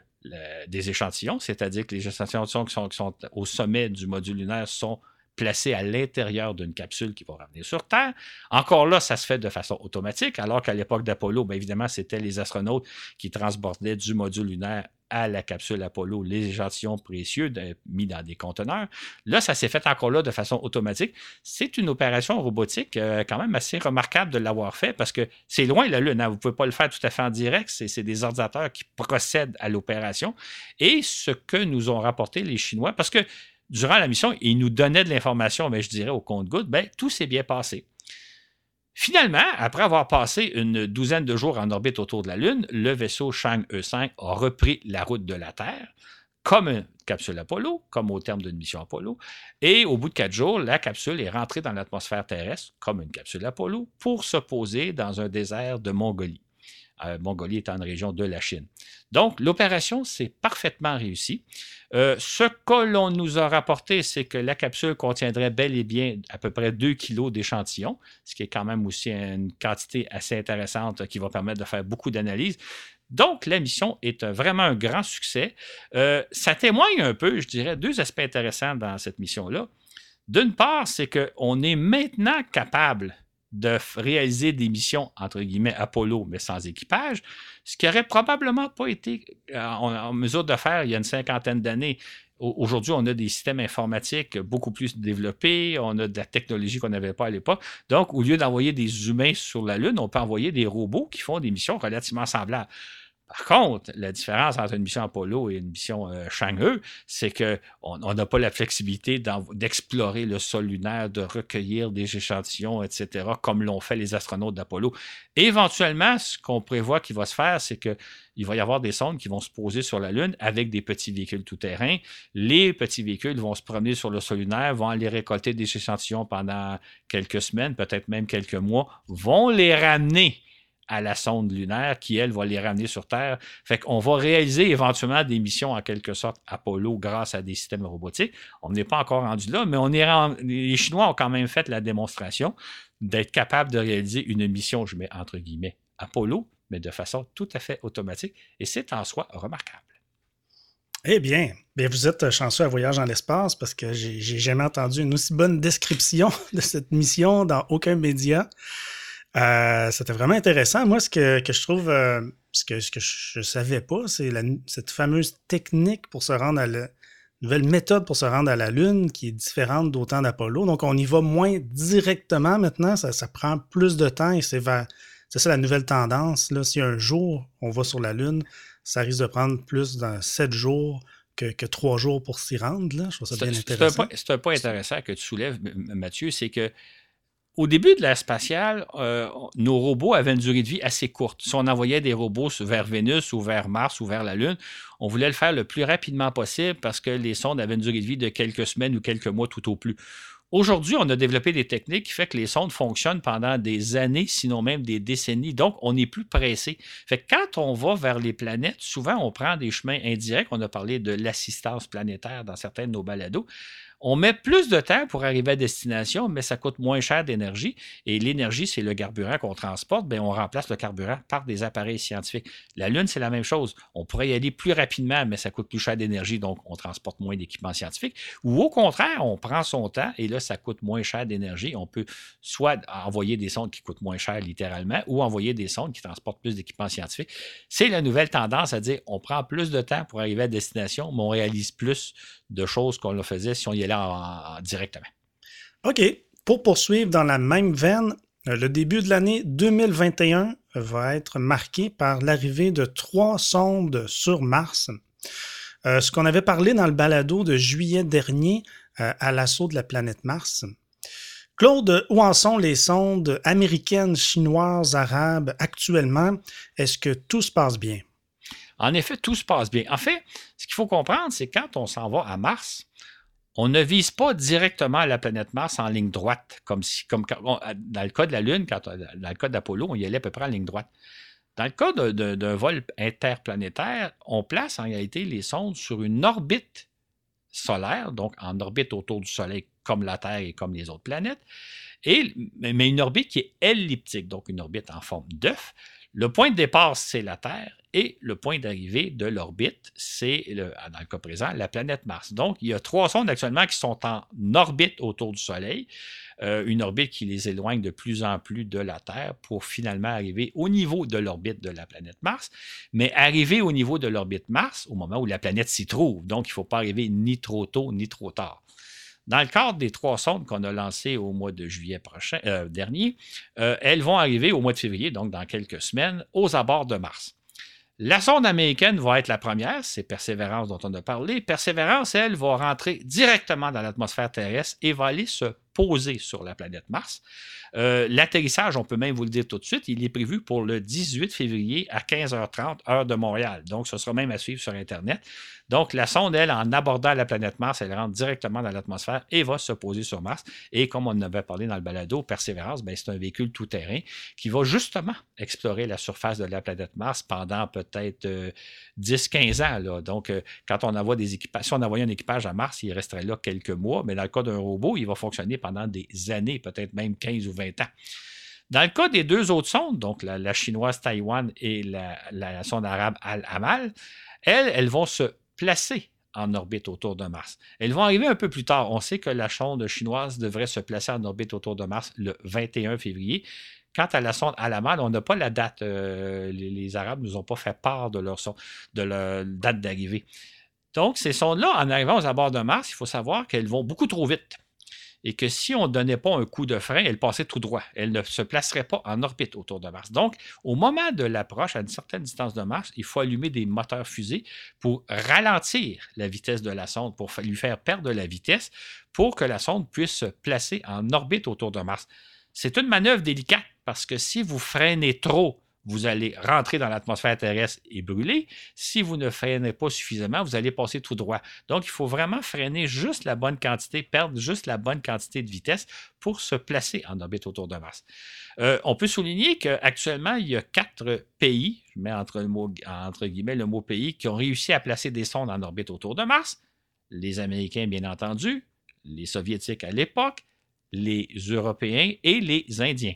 S2: des échantillons, c'est-à-dire que les échantillons qui sont, qui sont au sommet du module lunaire sont placé à l'intérieur d'une capsule qui va revenir sur Terre. Encore là, ça se fait de façon automatique, alors qu'à l'époque d'Apollo, bien évidemment, c'était les astronautes qui transportaient du module lunaire à la capsule Apollo les échantillons précieux mis dans des conteneurs. Là, ça s'est fait encore là de façon automatique. C'est une opération robotique euh, quand même assez remarquable de l'avoir fait parce que c'est loin la Lune. Hein. Vous ne pouvez pas le faire tout à fait en direct. C'est des ordinateurs qui procèdent à l'opération. Et ce que nous ont rapporté les Chinois, parce que durant la mission, il nous donnait de l'information, mais je dirais au compte-goutte, ben, tout s'est bien passé. Finalement, après avoir passé une douzaine de jours en orbite autour de la Lune, le vaisseau Chang E5 a repris la route de la Terre, comme une capsule Apollo, comme au terme d'une mission Apollo. Et au bout de quatre jours, la capsule est rentrée dans l'atmosphère terrestre, comme une capsule Apollo, pour se poser dans un désert de Mongolie. Euh, Mongolie étant une région de la Chine. Donc, l'opération s'est parfaitement réussie. Euh, ce que l'on nous a rapporté, c'est que la capsule contiendrait bel et bien à peu près 2 kilos d'échantillons, ce qui est quand même aussi une quantité assez intéressante qui va permettre de faire beaucoup d'analyses. Donc, la mission est vraiment un grand succès. Euh, ça témoigne un peu, je dirais, deux aspects intéressants dans cette mission-là. D'une part, c'est qu'on est maintenant capable de réaliser des missions, entre guillemets, Apollo, mais sans équipage, ce qui n'aurait probablement pas été euh, en, mesure de faire il y a une cinquantaine d'années. Aujourd'hui, on a des systèmes informatiques beaucoup plus développés, on a de la technologie qu'on n'avait pas à l'époque. Donc, au lieu d'envoyer des humains sur la Lune, on peut envoyer des robots qui font des missions relativement semblables. Par contre, la différence entre une mission Apollo et une mission euh, Chang'e, c'est qu'on n'a pas la flexibilité d'explorer le sol lunaire, de recueillir des échantillons, etc., comme l'ont fait les astronautes d'Apollo. Éventuellement, ce qu'on prévoit qu'il va se faire, c'est qu'il va y avoir des sondes qui vont se poser sur la Lune avec des petits véhicules tout-terrain. Les petits véhicules vont se promener sur le sol lunaire, vont aller récolter des échantillons pendant quelques semaines, peut-être même quelques mois, vont les ramener à la sonde lunaire qui, elle, va les ramener sur Terre. Fait qu'on va réaliser éventuellement des missions en quelque sorte Apollo grâce à des systèmes robotiques. On n'est pas encore rendu là, mais on est les Chinois ont quand même fait la démonstration d'être capable de réaliser une mission, je mets entre guillemets, Apollo, mais de façon tout à fait automatique. Et c'est en soi remarquable.
S1: Eh bien, bien, vous êtes chanceux à Voyage dans l'espace parce que j'ai jamais entendu une aussi bonne description <laughs> de cette mission dans aucun média. Euh, c'était vraiment intéressant. Moi, ce que, je trouve, euh, ce, que, ce que je ne savais pas, c'est cette fameuse technique pour se rendre à la nouvelle méthode pour se rendre à la Lune qui est différente d'autant d'Apollo. Donc, on y va moins directement maintenant. Ça, prend plus de temps et c'est c'est ça la nouvelle tendance. Là, si un jour on va sur la Lune, ça risque de prendre plus dans sept jours que, trois jours pour s'y rendre. Là. Je trouve ça bien intéressant.
S2: C'est un, point intéressant que tu soulèves, Mathieu, c'est que au début de l'ère spatiale, euh, nos robots avaient une durée de vie assez courte. Si on envoyait des robots vers Vénus ou vers Mars ou vers la Lune, on voulait le faire le plus rapidement possible parce que les sondes avaient une durée de vie de quelques semaines ou quelques mois tout au plus. Aujourd'hui, on a développé des techniques qui font que les sondes fonctionnent pendant des années, sinon même des décennies. Donc, on est plus pressé. Fait que quand on va vers les planètes, souvent, on prend des chemins indirects. On a parlé de l'assistance planétaire dans certains de nos balados On met plus de temps pour arriver à destination, mais ça coûte moins cher d'énergie. Et l'énergie, c'est le carburant qu'on transporte. Bien, on remplace le carburant par des appareils scientifiques. La Lune, c'est la même chose. On pourrait y aller plus rapidement, mais ça coûte plus cher d'énergie, donc on transporte moins d'équipements scientifiques. Ou au contraire, on prend son temps et là, ça coûte moins cher d'énergie. On peut soit envoyer des sondes qui coûtent moins cher littéralement ou envoyer des sondes qui transportent plus d'équipements scientifiques. C'est la nouvelle tendance à dire on prend plus de temps pour arriver à destination, mais on réalise plus de choses qu'on le faisait si on y allait directement.
S1: OK. Pour poursuivre dans la même veine, euh, le début de l'année 2021 va être marqué par l'arrivée de trois sondes sur Mars. Euh, ce qu'on avait parlé dans le balado de juillet dernier euh, à l'assaut de la planète Mars. Claude, où en sont les sondes américaines, chinoises, arabes actuellement? Est-ce que tout se passe bien?
S2: En effet, tout se passe bien. En fait, ce qu'il faut comprendre, c'est quand on s'en va à Mars, on ne vise pas directement la planète Mars en ligne droite, comme si, dans le cas de la Lune, dans le cas d'Apollo, on y allait à peu près en ligne droite. Dans le cas d'un vol interplanétaire, on place en réalité les sondes sur une orbite solaire, donc en orbite autour du Soleil comme la Terre et comme les autres planètes, et, mais une orbite qui est elliptique, donc une orbite en forme d'œuf. Le point de départ, c'est la Terre, et le point d'arrivée de l'orbite, c'est, dans le cas présent, la planète Mars. Donc, il y a trois sondes actuellement qui sont en orbite autour du Soleil, euh, une orbite qui les éloigne de plus en plus de la Terre pour finalement arriver au niveau de l'orbite de la planète Mars. Mais arriver au niveau de l'orbite Mars au moment où la planète s'y trouve. Donc, il ne faut pas arriver ni trop tôt ni trop tard. Dans le cadre des trois sondes qu'on a lancées au mois de juillet prochain, euh, dernier, euh, elles vont arriver au mois de février, donc dans quelques semaines, aux abords de Mars. La sonde américaine va être la première, c'est Persévérance dont on a parlé. Persévérance, elle, va rentrer directement dans l'atmosphère terrestre et va aller se poser sur la planète Mars. Euh, l'atterrissage, on peut même vous le dire tout de suite, il est prévu pour le 18 février à 15h30, heure de Montréal. Donc, ce sera même à suivre sur Internet. Donc, la sonde, elle, en abordant la planète Mars, elle rentre directement dans l'atmosphère et va se poser sur Mars. Et comme on avait parlé dans le balado, Persévérance, ben, c'est un véhicule tout-terrain qui va justement explorer la surface de la planète Mars pendant peut-être 10-15 euh, ans. Donc, euh, quand on envoie des équipages, si on envoyait un équipage à Mars, il resterait là quelques mois, mais dans le cas d'un robot, il va fonctionner pendant des années, peut-être même 15 ou 20 ans. Dans le cas des deux autres sondes, donc la, chinoise Taïwan et la, sonde arabe Al-Amal, elles, elles vont se placer en orbite autour de Mars. Elles vont arriver un peu plus tard. On sait que la sonde chinoise devrait se placer en orbite autour de Mars le 21 février. Quant à la sonde Alamal, on n'a pas la date. Euh, les, Arabes ne nous ont pas fait part de leur, de leur date d'arrivée. Donc, ces sondes-là, en arrivant aux abords de Mars, il faut savoir qu'elles vont beaucoup trop vite et que si on ne donnait pas un coup de frein, elle passait tout droit. Elle ne se placerait pas en orbite autour de Mars. Donc, au moment de l'approche, à une certaine distance de Mars, il faut allumer des moteurs fusées pour ralentir la vitesse de la sonde, pour lui faire perdre la vitesse, pour que la sonde puisse se placer en orbite autour de Mars. C'est une manœuvre délicate parce que si vous freinez trop vous allez rentrer dans l'atmosphère terrestre et brûler. Si vous ne freinez pas suffisamment, vous allez passer tout droit. Donc, il faut vraiment freiner juste la bonne quantité, perdre juste la bonne quantité de vitesse pour se placer en orbite autour de Mars. Euh, on peut souligner qu'actuellement, il y a quatre pays, je mets entre, le mot, entre guillemets le mot pays, qui ont réussi à placer des sondes en orbite autour de Mars. Les Américains, bien entendu, les Soviétiques à l'époque, les Européens et les Indiens.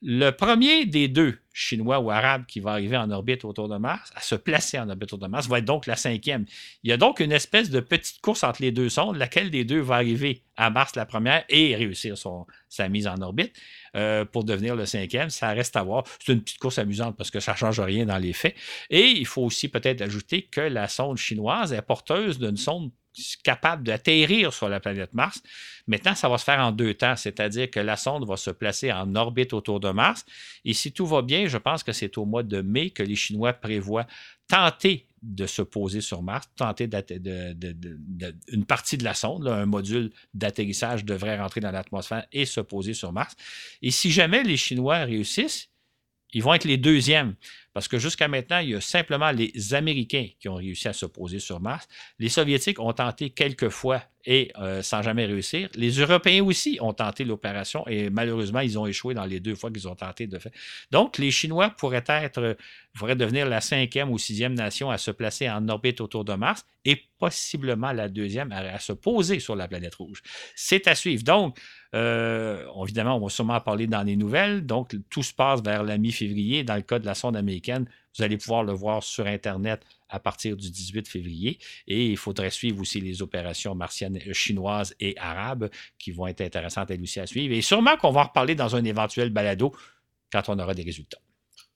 S2: Le premier des deux, chinois ou arabe, qui va arriver en orbite autour de Mars, à se placer en orbite autour de Mars, va être donc la cinquième. Il y a donc une espèce de petite course entre les deux sondes, laquelle des deux va arriver à Mars la première et réussir sa mise en orbite euh, pour devenir le cinquième? Ça reste à voir. C'est une petite course amusante parce que ça ne change rien dans les faits. Et il faut aussi peut-être ajouter que la sonde chinoise est porteuse d'une sonde capable d'atterrir sur la planète Mars. Maintenant, ça va se faire en deux temps, c'est-à-dire que la sonde va se placer en orbite autour de Mars. Et si tout va bien, je pense que c'est au mois de mai que les Chinois prévoient tenter de se poser sur Mars, tenter de, une partie de la sonde, un module d'atterrissage devrait rentrer dans l'atmosphère et se poser sur Mars. Et si jamais les Chinois réussissent, ils vont être les deuxièmes. Parce que jusqu'à maintenant, il y a simplement les Américains qui ont réussi à se poser sur Mars. Les Soviétiques ont tenté quelques fois et euh, sans jamais réussir. Les Européens aussi ont tenté l'opération et malheureusement, ils ont échoué dans les deux fois qu'ils ont tenté de faire. Donc, les Chinois pourraient être, pourraient devenir la cinquième ou sixième nation à se placer en orbite autour de Mars et possiblement la deuxième à, se poser sur la planète rouge. C'est à suivre. Donc, euh, évidemment, on va sûrement en parler dans les nouvelles. Donc, tout se passe vers la mi-février. Dans le cas de la sonde américaine, vous allez pouvoir le voir sur Internet à partir du 18 février. Et il faudrait suivre aussi les opérations martiennes euh, chinoises et arabes qui vont être intéressantes elles aussi à suivre. Et sûrement qu'on va en reparler dans un éventuel balado quand on aura des résultats.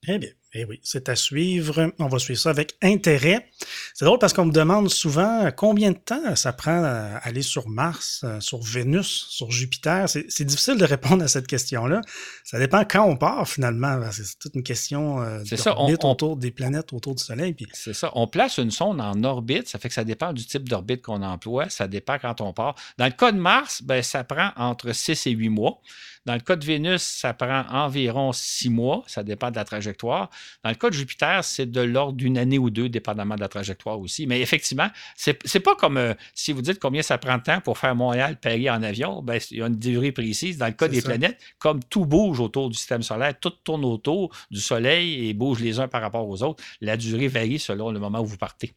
S1: Eh bien, eh oui, c'est à suivre. On va suivre ça avec intérêt. C'est drôle parce qu'on me demande souvent combien de temps ça prend à aller sur Mars, euh, sur Vénus, sur Jupiter. C'est difficile de répondre à cette question-là. Ça dépend quand on part finalement. C'est toute une question euh, d'orbite autour des planètes, autour du Soleil.
S2: C'est ça. On place une sonde en orbite. Ça fait que ça dépend du type d'orbite qu'on emploie. Ça dépend quand on part. Dans le cas de Mars, ben, ça prend entre 6 et 8 mois. Dans le cas de Vénus, ça prend environ six mois. Ça dépend de la trajectoire. Dans le cas de Jupiter, c'est de l'ordre d'une année ou deux, dépendamment de la trajectoire aussi. Mais effectivement, c'est n'est pas comme euh, si vous dites combien ça prend de temps pour faire Montréal-Paris en avion. Ben, il y a une durée précise. Dans le cas des planètes, comme tout bouge autour du système solaire, tout tourne autour du Soleil et bouge les uns par rapport aux autres, la durée varie selon le moment où vous partez.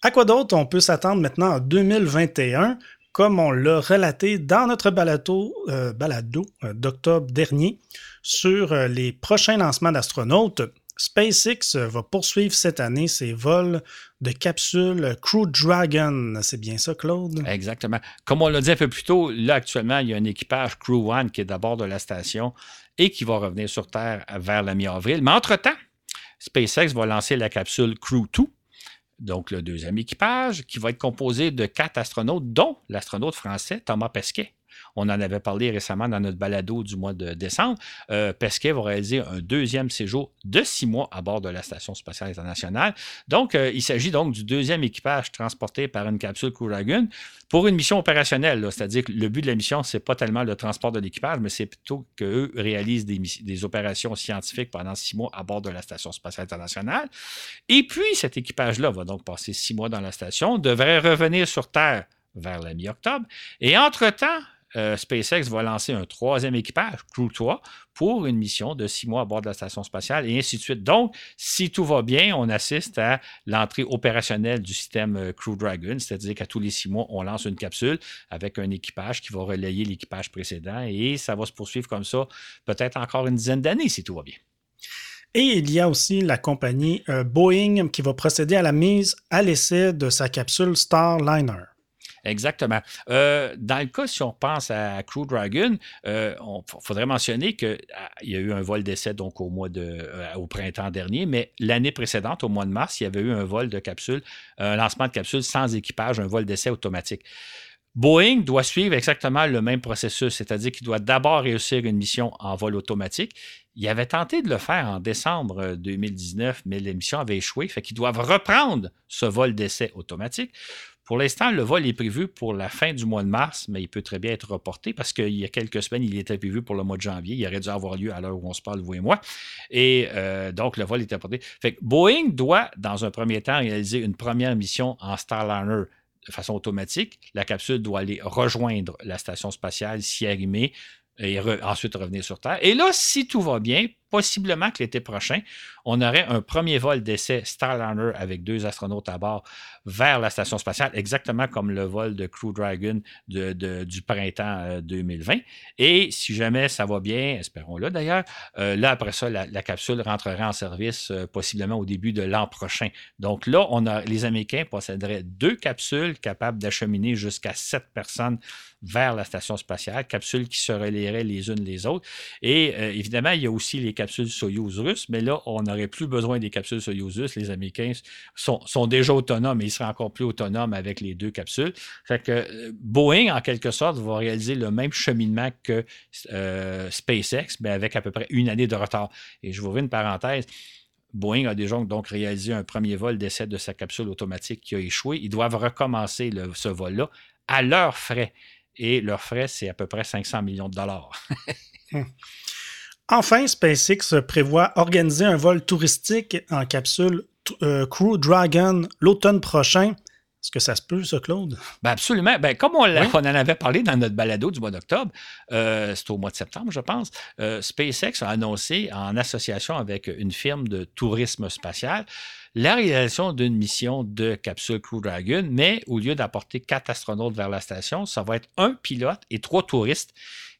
S1: À quoi d'autre on peut s'attendre maintenant en 2021 comme on l'a relaté dans notre balado, euh, balado euh, d'octobre dernier sur euh, les prochains lancements d'astronautes. SpaceX va poursuivre cette année ses vols de capsules Crew Dragon. C'est bien ça, Claude?
S2: Exactement. Comme on l'a dit un peu plus tôt, là, actuellement, il y a un équipage Crew One qui est d'abord de la station et qui va revenir sur Terre vers la mi-avril. Mais entre-temps, SpaceX va lancer la capsule Crew 2 donc le deuxième équipage, qui va être composé de quatre astronautes, dont l'astronaute français Thomas Pesquet. On en avait parlé récemment dans notre balado du mois de décembre. Euh, Pesquet va réaliser un deuxième séjour de six mois à bord de la Station spatiale internationale. Donc, euh, il s'agit donc du deuxième équipage transporté par une capsule Crew Dragon pour une mission opérationnelle. C'est-à-dire que le but de la mission, ce n'est pas tellement le transport de l'équipage, mais c'est plutôt qu'eux réalisent des, des, opérations scientifiques pendant six mois à bord de la Station spatiale internationale. Et puis, cet équipage-là va donc passer six mois dans la station, devrait revenir sur Terre vers la mi-octobre. Et entre-temps, euh, SpaceX va lancer un troisième équipage, Crew 3, pour une mission de six mois à bord de la station spatiale et ainsi de suite. Donc, si tout va bien, on assiste à l'entrée opérationnelle du système euh, Crew Dragon, c'est-à-dire qu'à tous les six mois, on lance une capsule avec un équipage qui va relayer l'équipage précédent et ça va se poursuivre comme ça peut-être encore une dizaine d'années si tout va bien.
S1: Et il y a aussi la compagnie euh, Boeing qui va procéder à la mise à l'essai de sa capsule Starliner.
S2: Exactement. Euh, dans le cas, si on pense à Crew Dragon, il euh, faudrait mentionner qu'il ah, y a eu un vol d'essai donc au mois de euh, au printemps dernier, mais l'année précédente, au mois de mars, il y avait eu un vol de capsule, un lancement de capsule sans équipage, un vol d'essai automatique. Boeing doit suivre exactement le même processus, c'est-à-dire qu'il doit d'abord réussir une mission en vol automatique. Il avait tenté de le faire en décembre 2019, mais l'émission avait échoué, fait qu'ils doivent reprendre ce vol d'essai automatique. Pour l'instant, le vol est prévu pour la fin du mois de mars, mais il peut très bien être reporté parce qu'il y a quelques semaines, il était prévu pour le mois de janvier. Il aurait dû avoir lieu à l'heure où on se parle, vous et moi. Et euh, donc, le vol est reporté. Fait Boeing doit, dans un premier temps, réaliser une première mission en Starliner de façon automatique. La capsule doit aller rejoindre la station spatiale, s'y arrimer, et ensuite revenir sur Terre. Et là, si tout va bien, possiblement que l'été prochain, on aurait un premier vol d'essai Starliner avec deux astronautes à bord vers la station spatiale, exactement comme le vol de Crew Dragon du printemps 2020. Euh, Et si jamais ça va bien, espérons-le d'ailleurs, euh, là, après ça, la, capsule rentrerait en service euh, possiblement au début de l'an prochain. Donc là, les Américains posséderaient deux capsules capables d'acheminer jusqu'à sept personnes vers la station spatiale, capsules qui se relieraient les unes les autres. Et évidemment, il y a aussi les capsules Soyuz russes, mais là, on n'aurait plus besoin des capsules Soyuz russes. Les Américains sont, sont, déjà autonomes et ils seraient encore plus autonomes avec les deux capsules. Fait que euh, Boeing, en quelque sorte, va réaliser le même cheminement que euh, SpaceX, mais avec à peu près une année de retard. Et je vous une parenthèse. Boeing a déjà donc réalisé un premier vol d'essai de sa capsule automatique qui a échoué. Ils doivent recommencer ce vol-là à leurs frais. Et leurs frais, c'est à peu près 500 millions de dollars. <laughs> <laughs>
S1: Enfin, SpaceX prévoit organiser un vol touristique en capsule euh, Crew Dragon l'automne prochain. Est-ce que ça se peut, ça, Claude?
S2: Ben absolument. Ben, comme on, en avait parlé dans notre balado du mois d'octobre, euh, c'est au mois de septembre, je pense, euh, SpaceX a annoncé, en association avec une firme de tourisme spatial, la réalisation d'une mission de capsule Crew Dragon, mais au lieu d'apporter quatre astronautes vers la station, ça va être un pilote et trois touristes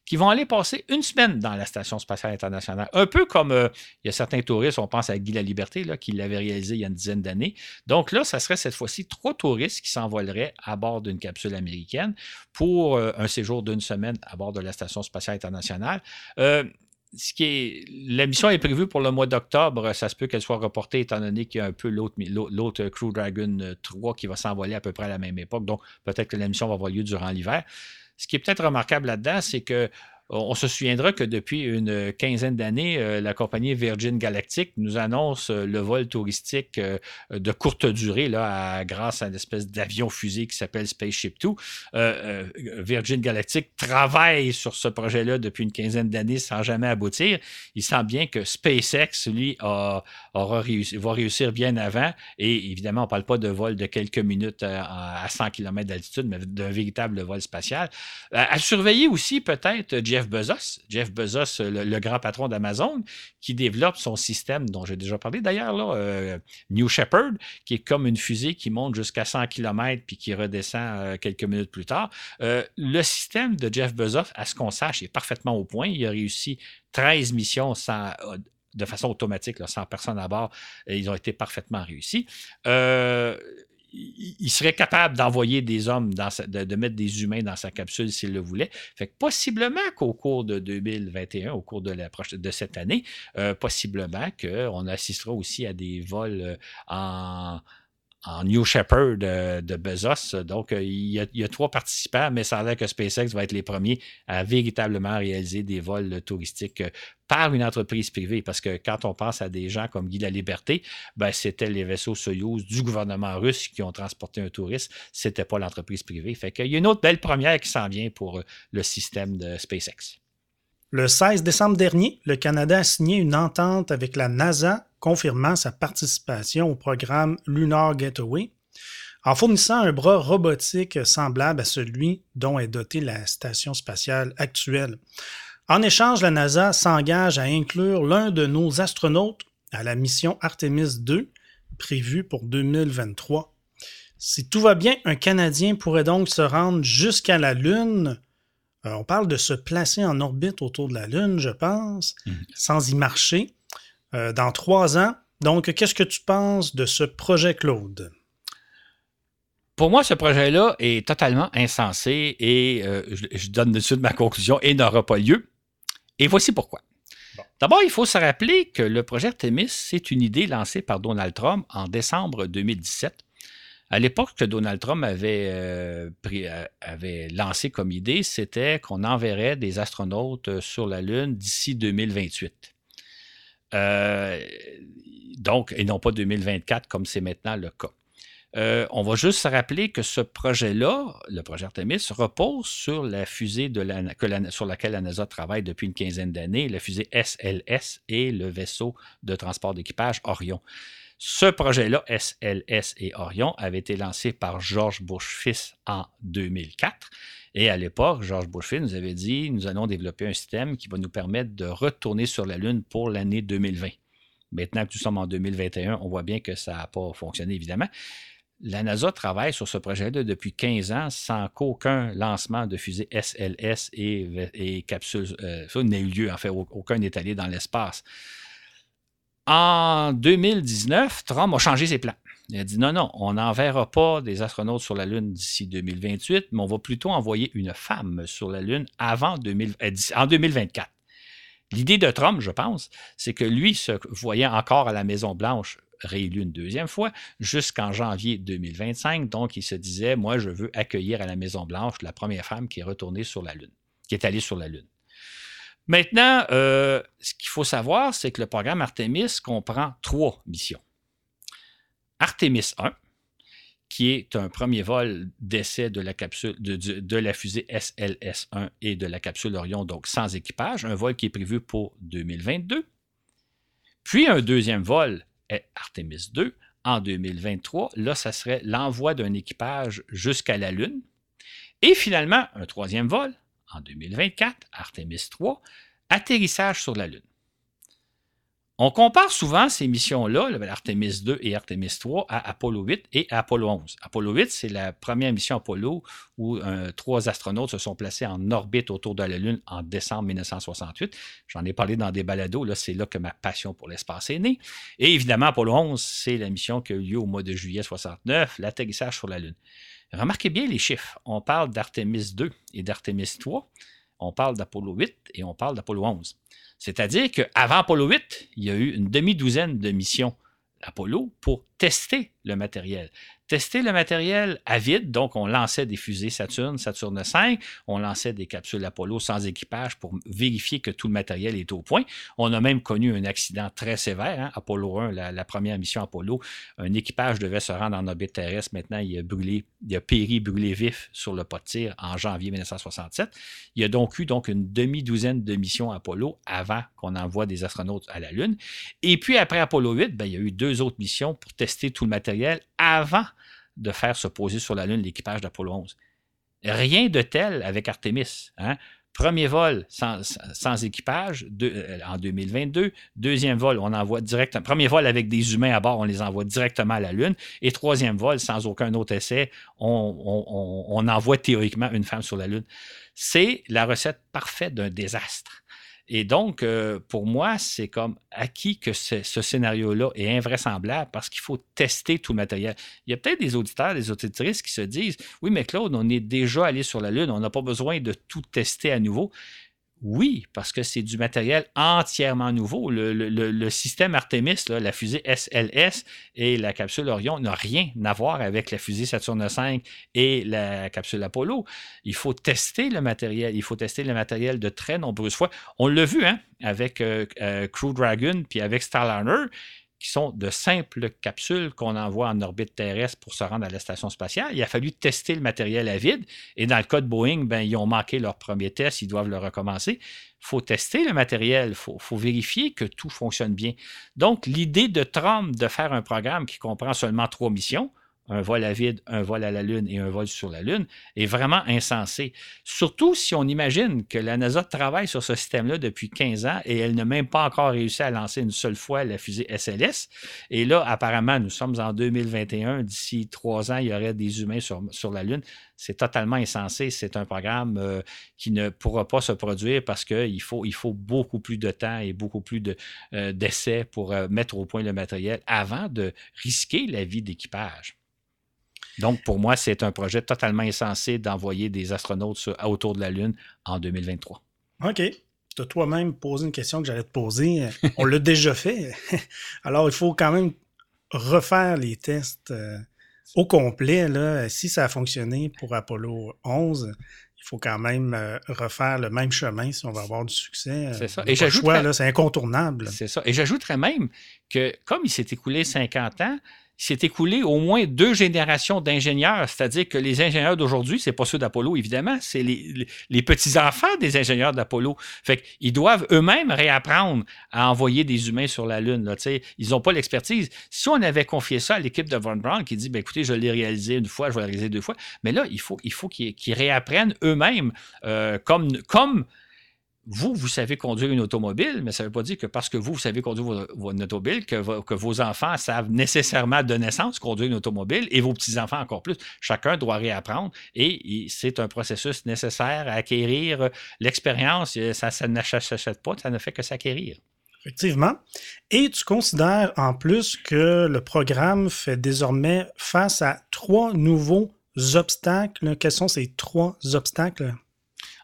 S2: qui vont aller passer une semaine dans la Station spatiale internationale. Un peu comme euh, il y a certains touristes, on pense à Guy La Liberté, qui l'avait réalisé il y a une dizaine d'années. Donc là, ça serait cette fois-ci trois touristes qui s'envoleraient à bord d'une capsule américaine pour euh, un séjour d'une semaine à bord de la Station spatiale internationale. Euh, ce qui est, la mission est prévue pour le mois d'octobre. Ça se peut qu'elle soit reportée étant donné qu'il y a un peu l'autre Crew Dragon 3 qui va s'envoler à peu près à la même époque. Donc, peut-être que la mission va avoir lieu durant l'hiver. Ce qui est peut-être remarquable là-dedans, c'est que on se souviendra que depuis une quinzaine d'années, euh, la compagnie Virgin Galactic nous annonce euh, le vol touristique euh, de courte durée grâce à une espèce d'avion fusée qui s'appelle Spaceship 2. Virgin Galactic travaille sur ce projet-là depuis une quinzaine d'années sans jamais aboutir. Il semble bien que SpaceX, lui, réussi, va réussir bien avant. Et évidemment, on ne parle pas de vol de quelques minutes à, 100 km d'altitude, mais d'un véritable vol spatial. à surveiller aussi peut-être Bezos, Jeff Bezos, le, grand patron d'Amazon, qui développe son système dont j'ai déjà parlé d'ailleurs, euh, New Shepard, qui est comme une fusée qui monte jusqu'à 100 km puis qui redescend euh, quelques minutes plus tard. Euh, le système de Jeff Bezos, à ce qu'on sache, est parfaitement au point. Il a réussi 13 missions de façon automatique, sans personne à bord, ils ont été parfaitement réussis. Euh, il serait capable d'envoyer des hommes, dans de, mettre des humains dans sa capsule s'il le voulait. Fait que possiblement qu'au cours de 2021, au cours de, la, de cette année, euh, possiblement qu'on assistera aussi à des vols euh, en, en New Shepard de, de Bezos. Donc, euh, il y, a, trois participants, mais ça a l'air que SpaceX va être les premiers à véritablement réaliser des vols touristiques euh, par une entreprise privée. Parce que quand on pense à des gens comme Guy la Liberté, ben, c'était les vaisseaux Soyouz du gouvernement russe qui ont transporté un touriste. C'était pas l'entreprise privée. Fait qu'il y a une autre belle première qui s'en vient pour euh, le système de SpaceX.
S1: Le 16 décembre dernier, le Canada a signé une entente avec la NASA confirmant sa participation au programme Lunar Gateway en fournissant un bras robotique semblable à celui dont est dotée la station spatiale actuelle. En échange, la NASA s'engage à inclure l'un de nos astronautes à la mission Artemis 2 prévue pour 2023. Si tout va bien, un Canadien pourrait donc se rendre jusqu'à la Lune euh, on parle de se placer en orbite autour de la Lune, je pense, mhm. sans y marcher, euh, dans trois ans. Donc, qu'est-ce que tu penses de ce projet, Claude?
S2: Pour moi, ce projet-là est totalement insensé et euh, je, donne de suite ma conclusion et n'aura pas lieu. Et voici pourquoi. D'abord, il faut se rappeler que le projet Artemis, c'est une idée lancée par Donald Trump en décembre 2017 à l'époque que Donald Trump avait, euh, euh, avait lancé comme idée, c'était qu'on enverrait des astronautes sur la Lune d'ici 2028. Donc, et non pas 2024 comme c'est maintenant le cas. on va juste se rappeler que ce projet-là, le projet Artemis, repose sur la fusée de la, sur laquelle la NASA travaille depuis une quinzaine d'années, la fusée SLS et le vaisseau de transport d'équipage Orion. Ce projet-là, SLS et Orion, avait été lancé par George Bush fils en 2004. Et à l'époque, George Bush fils nous avait dit nous allons développer un système qui va nous permettre de retourner sur la Lune pour l'année 2020. Maintenant que nous sommes en 2021, on voit bien que ça n'a pas fonctionné, évidemment. La NASA travaille sur ce projet-là depuis 15 ans sans qu'aucun lancement de fusée SLS et, et capsule euh, n'ait eu lieu. En fait, aucun n'est allé dans l'espace. En 2019, Trump a changé ses plans. Il a dit non, non, on n'enverra pas des astronautes sur la Lune d'ici 2028, mais on va plutôt envoyer une femme sur la Lune avant euh, en 2024. L'idée de Trump, je pense, c'est que lui se voyait encore à la Maison-Blanche réélu une deuxième fois jusqu'en janvier 2025. Donc, il se disait, moi, je veux accueillir à la Maison-Blanche la première femme qui est retournée sur la Lune, qui est allée sur la Lune. Maintenant, euh, ce qu'il faut savoir, c'est que le programme Artemis comprend trois missions. Artemis 1, qui est un premier vol d'essai de la fusée SLS-1 et de la capsule Orion, donc sans équipage, un vol qui est prévu pour 2022. Puis un deuxième vol, Artemis 2, en 2023. Là, ça serait l'envoi d'un équipage jusqu'à la Lune. Et finalement, un troisième vol, en 2024, Artemis 3, atterrissage sur la Lune. On compare souvent ces missions-là, Artemis 2 et Artemis 3, à Apollo 8 et Apollo 11. Apollo 8, c'est la première mission Apollo où euh, trois astronautes se sont placés en orbite autour de la Lune en décembre 1968. J'en ai parlé dans des balados, là, c'est là que ma passion pour l'espace est née. Et évidemment, Apollo 11, c'est la mission qui a eu lieu au mois de juillet 69, l'atterrissage sur la Lune. Remarquez bien les chiffres. On parle d'Artemis 2 et d'Artemis 3. On parle d'Apollo 8 et on parle d'Apollo 11. C'est-à-dire qu'avant Apollo 8, il y a eu une demi-douzaine de missions Apollo pour tester le matériel tester le matériel à vide. Donc, on lançait des fusées Saturne, Saturne 5, on lançait des capsules Apollo sans équipage pour vérifier que tout le matériel est au point. On a même connu un accident très sévère. Hein. Apollo 1, la, première mission Apollo, un équipage devait se rendre en orbite terrestre. Maintenant, il a brûlé, il a péri, brûlé vif sur le pas de tir en janvier 1967. Il y a donc eu donc une demi-douzaine de missions Apollo avant qu'on envoie des astronautes à la Lune. Et puis après Apollo 8, ben, il y a eu deux autres missions pour tester tout le matériel avant de faire se poser sur la Lune l'équipage d'Apollo 11. Rien de tel avec Artemis. Hein. Premier vol sans, équipage euh, en 2022. Deuxième vol, on envoie direct. Premier vol avec des humains à bord, on les envoie directement à la Lune. Et troisième vol, sans aucun autre essai, on envoie théoriquement une femme sur la Lune. C'est la recette parfaite d'un désastre. Et donc, euh, pour moi, c'est comme acquis que ce, scénario-là est invraisemblable parce qu'il faut tester tout le matériel. Il y a peut-être des auditeurs, des auditrices qui se disent Oui, mais Claude, on est déjà allé sur la Lune, on n'a pas besoin de tout tester à nouveau. Oui, parce que c'est du matériel entièrement nouveau. Le, système Artemis, la fusée SLS et la capsule Orion n'ont rien à voir avec la fusée Saturne V et la capsule Apollo. Il faut tester le matériel. Il faut tester le matériel de très nombreuses fois. On l'a vu hein, avec euh, euh, Crew Dragon puis avec Starliner qui sont de simples capsules qu'on envoie en orbite terrestre pour se rendre à la station spatiale. Il a fallu tester le matériel à vide. Et dans le cas de Boeing, ben, ils ont manqué leur premier test, ils doivent le recommencer. Il faut tester le matériel, il faut, faut, vérifier que tout fonctionne bien. Donc, l'idée de Trump de faire un programme qui comprend seulement trois missions, un vol à vide, un vol à la Lune et un vol sur la Lune, est vraiment insensé. Surtout si on imagine que la NASA travaille sur ce système-là depuis 15 ans et elle n'a même pas encore réussi à lancer une seule fois la fusée SLS. Et là, apparemment, nous sommes en 2021. D'ici trois ans, il y aurait des humains sur, la Lune. C'est totalement insensé. C'est un programme euh, qui ne pourra pas se produire parce qu'il faut, il faut beaucoup plus de temps et beaucoup plus euh, d'essais pour euh, mettre au point le matériel avant de risquer la vie d'équipage. Donc, pour moi, c'est un projet totalement insensé d'envoyer des astronautes autour de la Lune en 2023.
S1: OK. Tu as toi-même posé une question que j'allais te poser. On l'a déjà fait. <laughs> Alors, il faut quand même refaire les tests euh, au complet. Là. Si ça a fonctionné pour Apollo 11, il faut quand même euh, refaire le même chemin si on va avoir du succès.
S2: C'est ça.
S1: Et j'ajouterais, c'est incontournable.
S2: C'est ça. Et j'ajouterais même que comme il s'est écoulé 50 ans, s'est écoulé au moins deux générations d'ingénieurs, c'est-à-dire que les ingénieurs d'aujourd'hui, c'est pas ceux d'Apollo, évidemment, c'est les, petits-enfants des ingénieurs d'Apollo. Fait qu'ils doivent eux-mêmes réapprendre à envoyer des humains sur la Lune. Ils n'ont pas l'expertise. Si on avait confié ça à l'équipe de Von Braun qui dit, ben, écoutez, je l'ai réalisé une fois, je vais le réaliser deux fois, mais là, il faut, il faut qu'ils réapprennent eux-mêmes euh, comme vous, vous savez conduire une automobile, mais ça ne veut pas dire que parce que vous, vous savez conduire votre, automobile, que, vos enfants savent nécessairement de naissance conduire une automobile et vos petits-enfants encore plus. Chacun doit réapprendre et, c'est un processus nécessaire à acquérir l'expérience. Ça, ça ne s'achète pas, ça ne fait que s'acquérir.
S1: Effectivement. Et tu considères en plus que le programme fait désormais face à trois nouveaux obstacles. Quels sont ces trois obstacles?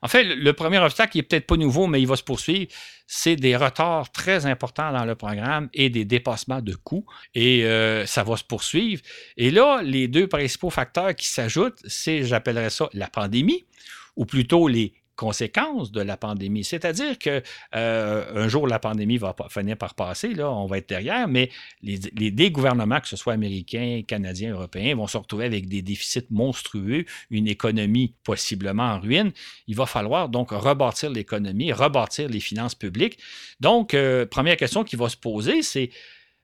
S2: En fait, le, premier obstacle, qui n'est peut-être pas nouveau, mais il va se poursuivre, c'est des retards très importants dans le programme et des dépassements de coûts. Et euh, ça va se poursuivre. Et là, les deux principaux facteurs qui s'ajoutent, c'est, j'appellerais ça, la pandémie, ou plutôt les conséquences de la pandémie. C'est-à-dire que euh, un jour la pandémie va finir par passer, là, on va être derrière, mais les, gouvernements, que ce soit américains, canadiens, européens, vont se retrouver avec des déficits monstrueux, une économie possiblement en ruine. Il va falloir donc rebâtir l'économie, rebâtir les finances publiques. Donc, euh, première question qui va se poser, c'est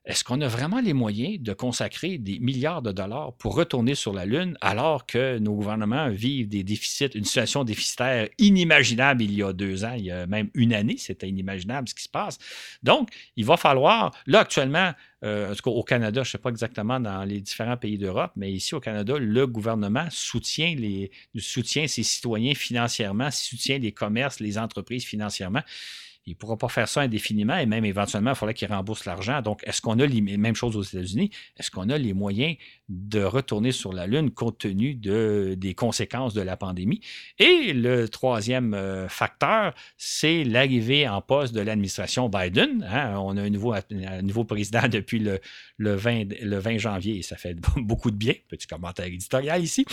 S2: est-ce qu'on a vraiment les moyens de consacrer des milliards de dollars pour retourner sur la Lune alors que nos gouvernements vivent des déficits, une situation déficitaire inimaginable il y a deux ans, il y a même une année, c'était inimaginable ce qui se passe. Donc, il va falloir, là actuellement, euh, en tout cas au Canada, je ne sais pas exactement dans les différents pays d'Europe, mais ici au Canada, le gouvernement soutient, les, soutient ses citoyens financièrement, soutient les commerces, les entreprises financièrement. Il ne pourra pas faire ça indéfiniment et même éventuellement, il faudrait qu'il rembourse l'argent. Donc, est-ce qu'on a les mêmes choses aux États-Unis? Est-ce qu'on a les moyens de retourner sur la Lune compte tenu de, des conséquences de la pandémie? Et le troisième euh, facteur, c'est l'arrivée en poste de l'administration Biden. Hein. On a un nouveau, président <laughs> depuis le, le, 20, le 20 janvier et ça fait <laughs> beaucoup de bien. Petit commentaire éditorial ici.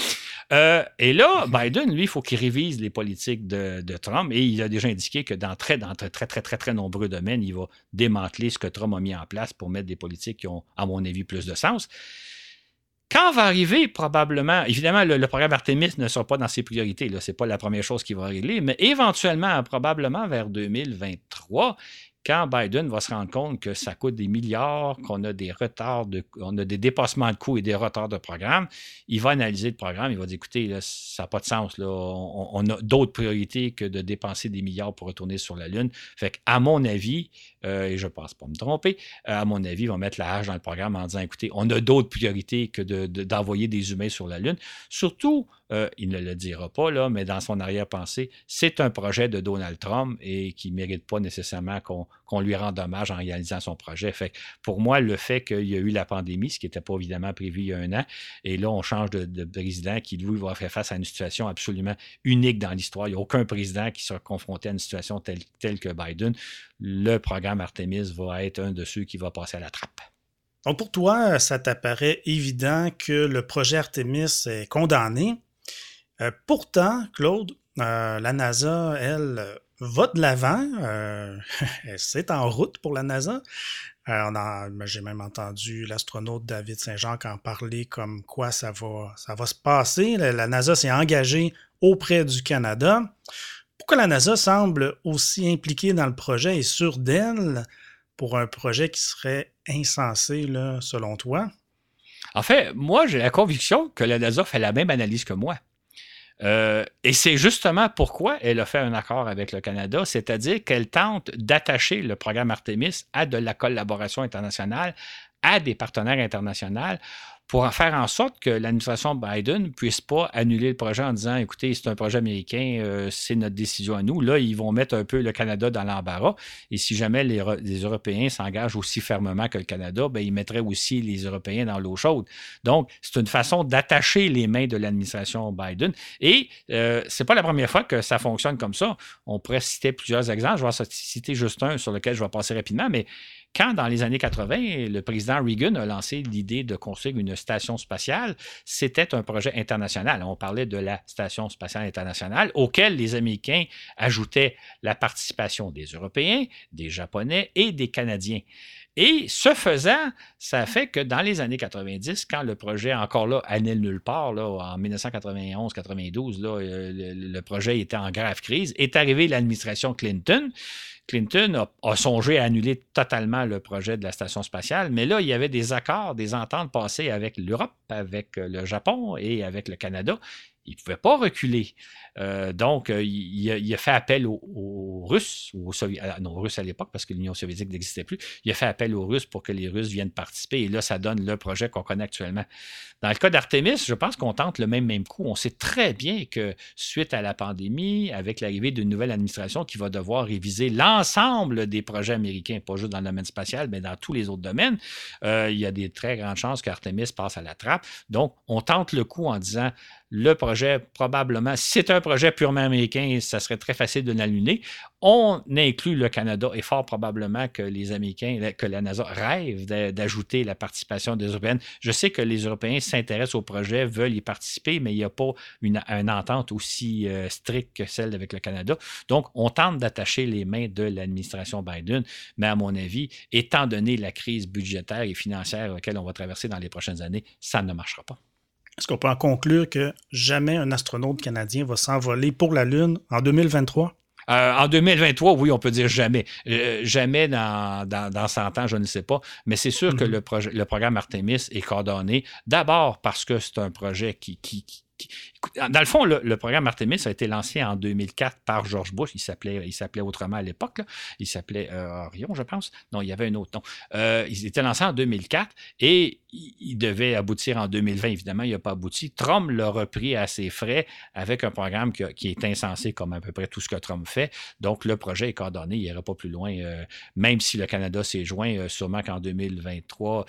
S2: Euh, et là, Biden, lui, il faut qu'il révise les politiques de, Trump et il a déjà indiqué que dans très, très, très, très, très, très nombreux domaines, il va démanteler ce que Trump a mis en place pour mettre des politiques qui ont, à mon avis, plus de sens. Quand va arriver, probablement, évidemment, le, programme Artemis ne sera pas dans ses priorités, ce n'est pas la première chose qui va régler, mais éventuellement, probablement vers 2023, quand Biden va se rendre compte que ça coûte des milliards, qu'on a des retards, de, on dépassements de coûts et des retards de programme, il va analyser le programme, il va dire écoutez, ça n'a pas de sens, on, a d'autres priorités que de dépenser des milliards pour retourner sur la Lune. Fait à mon avis, euh, et je ne pense pas me tromper, euh, à mon avis, il va mettre la hache dans le programme en disant écoutez, on a d'autres priorités que d'envoyer des humains sur la Lune. Surtout, euh, il ne le dira pas, mais dans son arrière-pensée, c'est un projet de Donald Trump et qui ne mérite pas nécessairement qu'on lui rende hommage en réalisant son projet. Fait pour moi, le fait qu'il y a eu la pandémie, ce qui n'était pas évidemment prévu il y a un an, et là, on change de, président qui, lui, va faire face à une situation absolument unique dans l'histoire. Il n'y a aucun président qui sera confronté à une situation telle, telle que Biden. Le programme Artemis va être un de ceux qui va passer à la trappe.
S1: Donc pour toi, ça t'apparaît évident que le projet Artemis est condamné euh, pourtant, Claude, euh, la NASA, elle, va de l'avant. Euh, <laughs> c'est en route pour la NASA. J'ai même entendu l'astronaute David Saint-Jean en parler comme quoi ça va, se passer. La, NASA s'est engagée auprès du Canada. Pourquoi la NASA semble aussi impliquée dans le projet et sûre d'elle pour un projet qui serait insensé, selon toi?
S2: En fait, moi, j'ai la conviction que la NASA fait la même analyse que moi. Euh, et c'est justement pourquoi elle a fait un accord avec le Canada, c'est-à-dire qu'elle tente d'attacher le programme Artemis à de la collaboration internationale, à des partenaires internationaux pour en faire en sorte que l'administration Biden ne puisse pas annuler le projet en disant écoutez, c'est un projet américain, euh, c'est notre décision à nous. Là, ils vont mettre un peu le Canada dans l'embarras. Et si jamais les, Européens s'engagent aussi fermement que le Canada, ben, ils mettraient aussi les Européens dans l'eau chaude. Donc, c'est une façon d'attacher les mains de l'administration Biden. Et euh, c'est pas la première fois que ça fonctionne comme ça. On pourrait citer plusieurs exemples. Je vais citer juste un sur lequel je vais passer rapidement, mais quand, dans les années 80, le président Reagan a lancé l'idée de construire une station spatiale, c'était un projet international. On parlait de la station spatiale internationale, auquel les Américains ajoutaient la participation des Européens, des Japonais et des Canadiens. Et ce faisant, ça fait que dans les années 90, quand le projet, encore là, année nulle part, en 1991-92, le, le, projet était en grave crise, est arrivée l'administration Clinton Clinton a, songé à annuler totalement le projet de la station spatiale, mais là, il y avait des accords, des ententes passées avec l'Europe, avec le Japon et avec le Canada. Il ne pouvait pas reculer. Euh, donc, euh, il, a, fait appel aux, Russes, non, aux Russes à l'époque, parce que l'Union soviétique n'existait plus. Il a fait appel aux Russes pour que les Russes viennent participer. Et là, ça donne le projet qu'on connaît actuellement. Dans le cas d'Artemis, je pense qu'on tente le même, même coup. On sait très bien que suite à la pandémie, avec l'arrivée d'une nouvelle administration qui va devoir réviser l'ensemble des projets américains, pas juste dans le domaine spatial, mais dans tous les autres domaines, euh, il y a des très grandes chances qu'Artemis passe à la trappe. Donc, on tente le coup en disant le projet, probablement, c'est un projet purement américain, ça serait très facile de l'allumer. On inclut le Canada et fort probablement que les Américains, que la NASA rêve d'ajouter la participation des Européens. Je sais que les Européens s'intéressent au projet, veulent y participer, mais il n'y a pas une, entente aussi euh, stricte que celle avec le Canada. Donc, on tente d'attacher les mains de l'administration Biden, mais à mon avis, étant donné la crise budgétaire et financière laquelle on va traverser dans les prochaines années, ça ne marchera pas.
S1: Est-ce qu'on peut en conclure que jamais un astronaute canadien va s'envoler pour la Lune en 2023?
S2: Euh, en 2023, oui, on peut dire jamais. Euh, jamais dans, dans, 100 ans, je ne sais pas. Mais c'est sûr que mm-hmm. le, le programme Artemis est coordonné d'abord parce que c'est un projet qui, qui, dans le fond, le, programme Artemis a été lancé en 2004 par George Bush. Il s'appelait, il s'appelait autrement à l'époque. Il s'appelait euh, Orion, je pense. Non, il y avait un autre nom. Euh, il était lancé en 2004 et il, devait aboutir en 2020. Évidemment, il n'a pas abouti. Trump l'a repris à ses frais avec un programme qui, est insensé comme à peu près tout ce que Trump fait. Donc, le projet est coordonné. Il n'ira pas plus loin. Euh, même si le Canada s'est joint, sûrement qu'en 2023,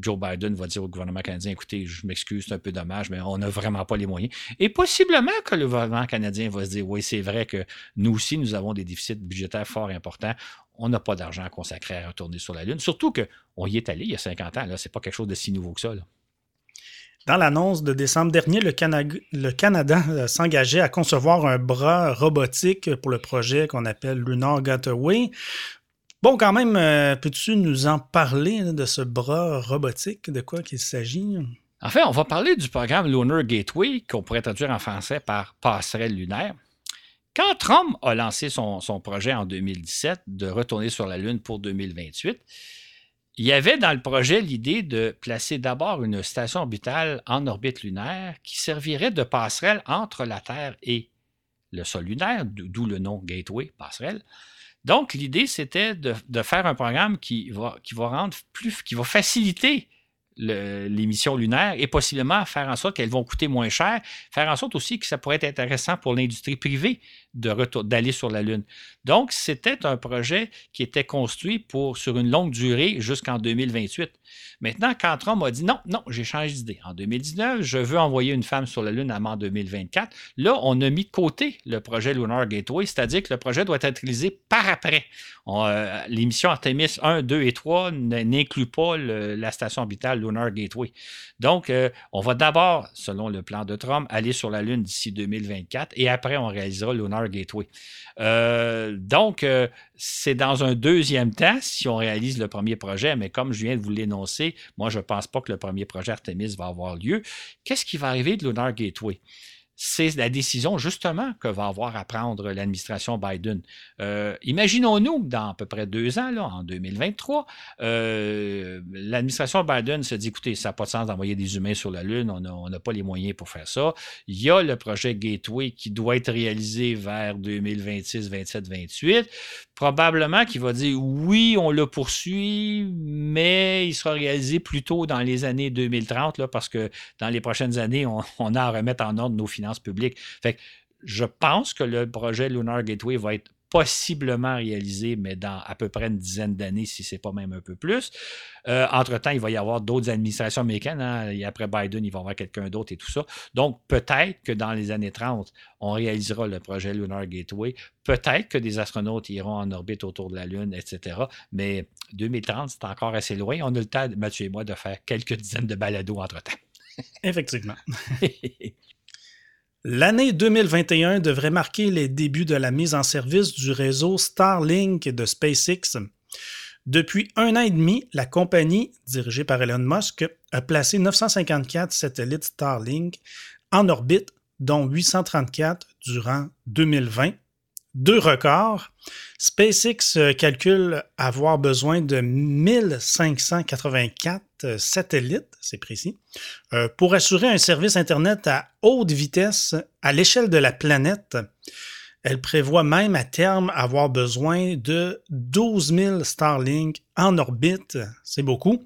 S2: Joe Biden va dire au gouvernement canadien, écoutez, je m'excuse, c'est un peu dommage, mais on n'a vraiment pas les moyens. Et possiblement que le gouvernement canadien va se dire, oui, c'est vrai que nous aussi, nous avons des déficits budgétaires fort importants. On n'a pas d'argent à consacrer à retourner sur la Lune. Surtout qu'on y est allé il y a 50 ans. Ce n'est pas quelque chose de si nouveau que ça.
S1: Dans l'annonce de décembre dernier, le, Canada euh, s'engageait à concevoir un bras robotique pour le projet qu'on appelle Lunar Gateway. Bon, quand même, euh, peux-tu nous en parler de ce bras robotique? De quoi qu'il s'agit?
S2: En fait, on va parler du programme Lunar Gateway, qu'on pourrait traduire en français par passerelle lunaire. Quand Trump a lancé son, projet en 2017 de retourner sur la Lune pour 2028, il y avait dans le projet l'idée de placer d'abord une station orbitale en orbite lunaire qui servirait de passerelle entre la Terre et le sol lunaire, d'où le nom Gateway, passerelle. Donc, l'idée, c'était de, de, faire un programme qui va, qui va rendre plus, qui va faciliter les missions lunaires et possiblement faire en sorte qu'elles vont coûter moins cher, faire en sorte aussi que ça pourrait être intéressant pour l'industrie privée d'aller sur la Lune. Donc, c'était un projet qui était construit pour, sur une longue durée jusqu'en 2028. Maintenant, quand Trump a dit non, non, j'ai changé d'idée. En 2019, je veux envoyer une femme sur la Lune avant 2024. Là, on a mis de côté le projet Lunar Gateway, c'est-à-dire que le projet doit être réalisé par après. Euh, les missions Artemis 1, 2 et 3 n'incluent pas la station orbitale Lunar Gateway. Donc, euh, on va d'abord, selon le plan de Trump, aller sur la Lune d'ici 2024 et après, on réalisera Lunar Gateway. Euh, donc, euh, c'est dans un deuxième temps si on réalise le premier projet, mais comme je viens de vous l'énoncer, moi, je ne pense pas que le premier projet Artemis va avoir lieu. Qu'est-ce qui va arriver de Lunar Gateway? C'est la décision justement que va avoir à prendre l'administration Biden. Euh, imaginons-nous dans à peu près deux ans, là, en 2023, euh, l'administration Biden se dit, écoutez, ça n'a pas de sens d'envoyer des humains sur la Lune, on n'a pas les moyens pour faire ça. Il y a le projet Gateway qui doit être réalisé vers 2026, 27, 28 probablement qu'il va dire oui, on le poursuit, mais il sera réalisé plutôt dans les années 2030, là, parce que dans les prochaines années, on, on, a à remettre en ordre nos finances publiques. Fait que je pense que le projet Lunar Gateway va être possiblement réalisé, mais dans à peu près une dizaine d'années, si ce n'est pas même un peu plus. Euh, entre-temps, il va y avoir d'autres administrations américaines. Hein, et après Biden, il va y avoir quelqu'un d'autre et tout ça. Donc, peut-être que dans les années 30, on réalisera le projet Lunar Gateway. Peut-être que des astronautes iront en orbite autour de la Lune, etc. Mais 2030, c'est encore assez loin. On a le temps, Mathieu et moi, de faire quelques dizaines de balados entre-temps.
S1: Effectivement. <laughs> L'année 2021 devrait marquer les débuts de la mise en service du réseau Starlink de SpaceX. Depuis un an et demi, la compagnie, dirigée par Elon Musk, a placé 954 satellites Starlink en orbite, dont 834 durant 2020 deux records. SpaceX euh, calcule avoir besoin de 1584 euh, satellites, c'est précis, euh, pour assurer un service Internet à haute vitesse à l'échelle de la planète. Elle prévoit même à terme avoir besoin de 12 000 Starlink en orbite. C'est beaucoup.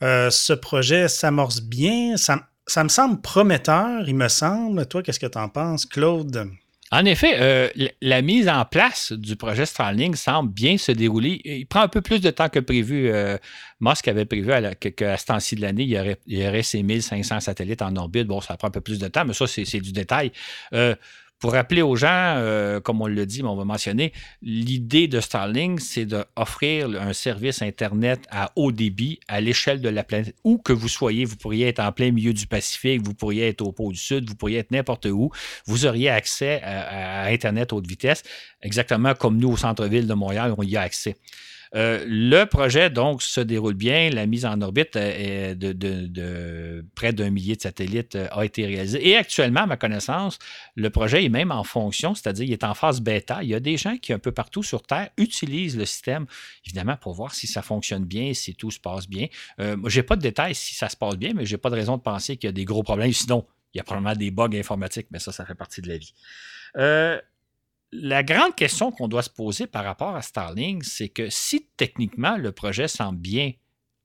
S1: ce projet s'amorce bien. Ça, ça me semble prometteur, il me semble. Toi, qu'est-ce que tu en penses, Claude?
S2: En effet, euh, la mise en place du projet Starlink semble bien se dérouler. Il prend un peu plus de temps que prévu. Euh, Musk avait prévu qu'à ce temps-ci de l'année, il, y aurait, ces 1500 satellites en orbite. Bon, ça prend un peu plus de temps, mais ça, c'est du détail. Euh, pour rappeler aux gens, euh, comme on le dit, mais on va mentionner, l'idée de Starlink, c'est d'offrir un service Internet à haut débit à l'échelle de la planète. Où que vous soyez, vous pourriez être en plein milieu du Pacifique, vous pourriez être au pôle sud, vous pourriez être n'importe où. Vous auriez accès à Internet haute vitesse, exactement comme nous au centre-ville de Montréal, on y a accès. Euh, le projet, donc, se déroule bien. La mise en orbite euh, de, près d'un millier de satellites euh, a été réalisée. Et actuellement, à ma connaissance, le projet est même en fonction, c'est-à-dire il est en phase bêta. Il y a des gens qui, un peu partout sur Terre, utilisent le système, évidemment, pour voir si ça fonctionne bien, si tout se passe bien. je n'ai pas de détails si ça se passe bien, mais je n'ai pas de raison de penser qu'il y a des gros problèmes. Sinon, il y a probablement des bugs informatiques, mais ça, ça fait partie de la vie la grande question qu'on doit se poser par rapport à Starlink, c'est que si techniquement le projet semble bien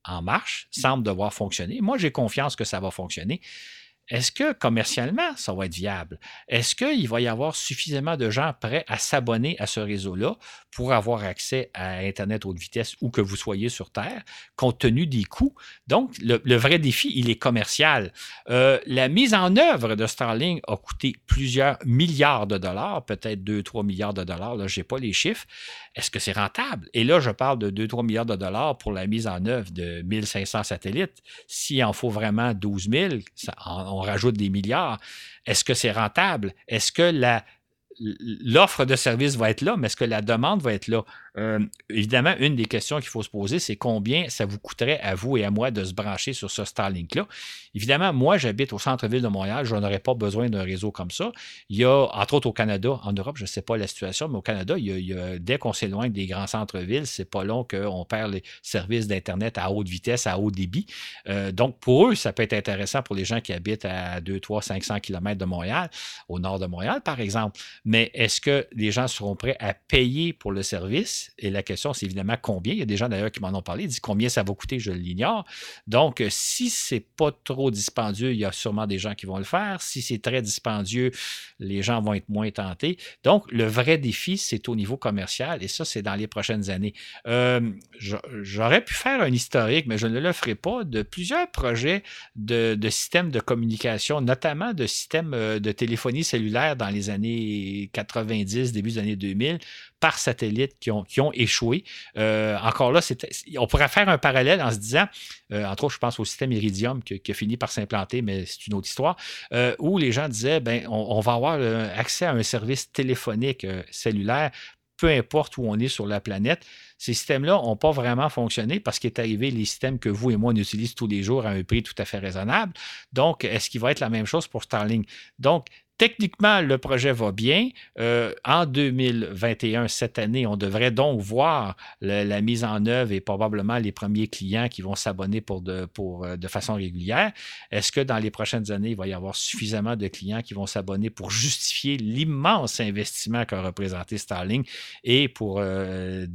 S2: en marche, semble devoir fonctionner, moi j'ai confiance que ça va fonctionner, est-ce que commercialement, ça va être viable? Est-ce qu'il va y avoir suffisamment de gens prêts à s'abonner à ce réseau-là pour avoir accès à Internet haute vitesse où que vous soyez sur Terre, compte tenu des coûts? Donc, le, vrai défi, il est commercial. Euh, la mise en œuvre de Starlink a coûté plusieurs milliards de dollars, peut-être 2-3 milliards de dollars, je n'ai pas les chiffres. Est-ce que c'est rentable? Et là, je parle de 2-3 milliards de dollars pour la mise en œuvre de 1500 satellites. S'il en faut vraiment 12 000, on rajoute des milliards. Est-ce que c'est rentable? Est-ce que la, l'offre de service va être là, mais est-ce que la demande va être là? Euh, évidemment, une des questions qu'il faut se poser, c'est combien ça vous coûterait à vous et à moi de se brancher sur ce Starlink-là. Évidemment, moi, j'habite au centre-ville de Montréal, je n'aurais pas besoin d'un réseau comme ça. Il y a, entre autres au Canada, en Europe, je ne sais pas la situation, mais au Canada, il y a, dès qu'on s'éloigne des grands centres-villes, c'est pas long qu'on perd les services d'Internet à haute vitesse, à haut débit. Euh, donc, pour eux, ça peut être intéressant pour les gens qui habitent à 2, 3, 500 km de Montréal, au nord de Montréal, par exemple. Mais est-ce que les gens seront prêts à payer pour le service? Et la question, c'est évidemment combien. Il y a des gens d'ailleurs qui m'en ont parlé, ils disent combien ça va coûter, je l'ignore. Donc, si c'est pas trop dispendieux, il y a sûrement des gens qui vont le faire. Si c'est très dispendieux, les gens vont être moins tentés. Donc, le vrai défi, c'est au niveau commercial et ça, c'est dans les prochaines années. Euh, j'aurais pu faire un historique, mais je ne le ferai pas, de plusieurs projets de, de systèmes de communication, notamment de systèmes euh, de téléphonie cellulaire dans les années 90, début des années 2000, par satellite qui ont, échoué. Euh, encore là, on pourrait faire un parallèle en se disant, euh, entre autres, je pense au système Iridium qui, a fini par s'implanter, mais c'est une autre histoire, euh, où les gens disaient, ben, on, va avoir accès à un service téléphonique cellulaire peu importe où on est sur la planète. Ces systèmes-là n'ont pas vraiment fonctionné parce qu'il est arrivé les systèmes que vous et moi on utilise tous les jours à un prix tout à fait raisonnable. Donc, est-ce qu'il va être la même chose pour Starlink? Donc, Techniquement, le projet va bien. Euh, en 2021, cette année, on devrait donc voir la mise en œuvre et probablement les premiers clients qui vont s'abonner pour euh, de façon régulière. Est-ce que dans les prochaines années, il va y avoir suffisamment de clients qui vont s'abonner pour justifier l'immense investissement qu'a représenté Starlink et pour euh,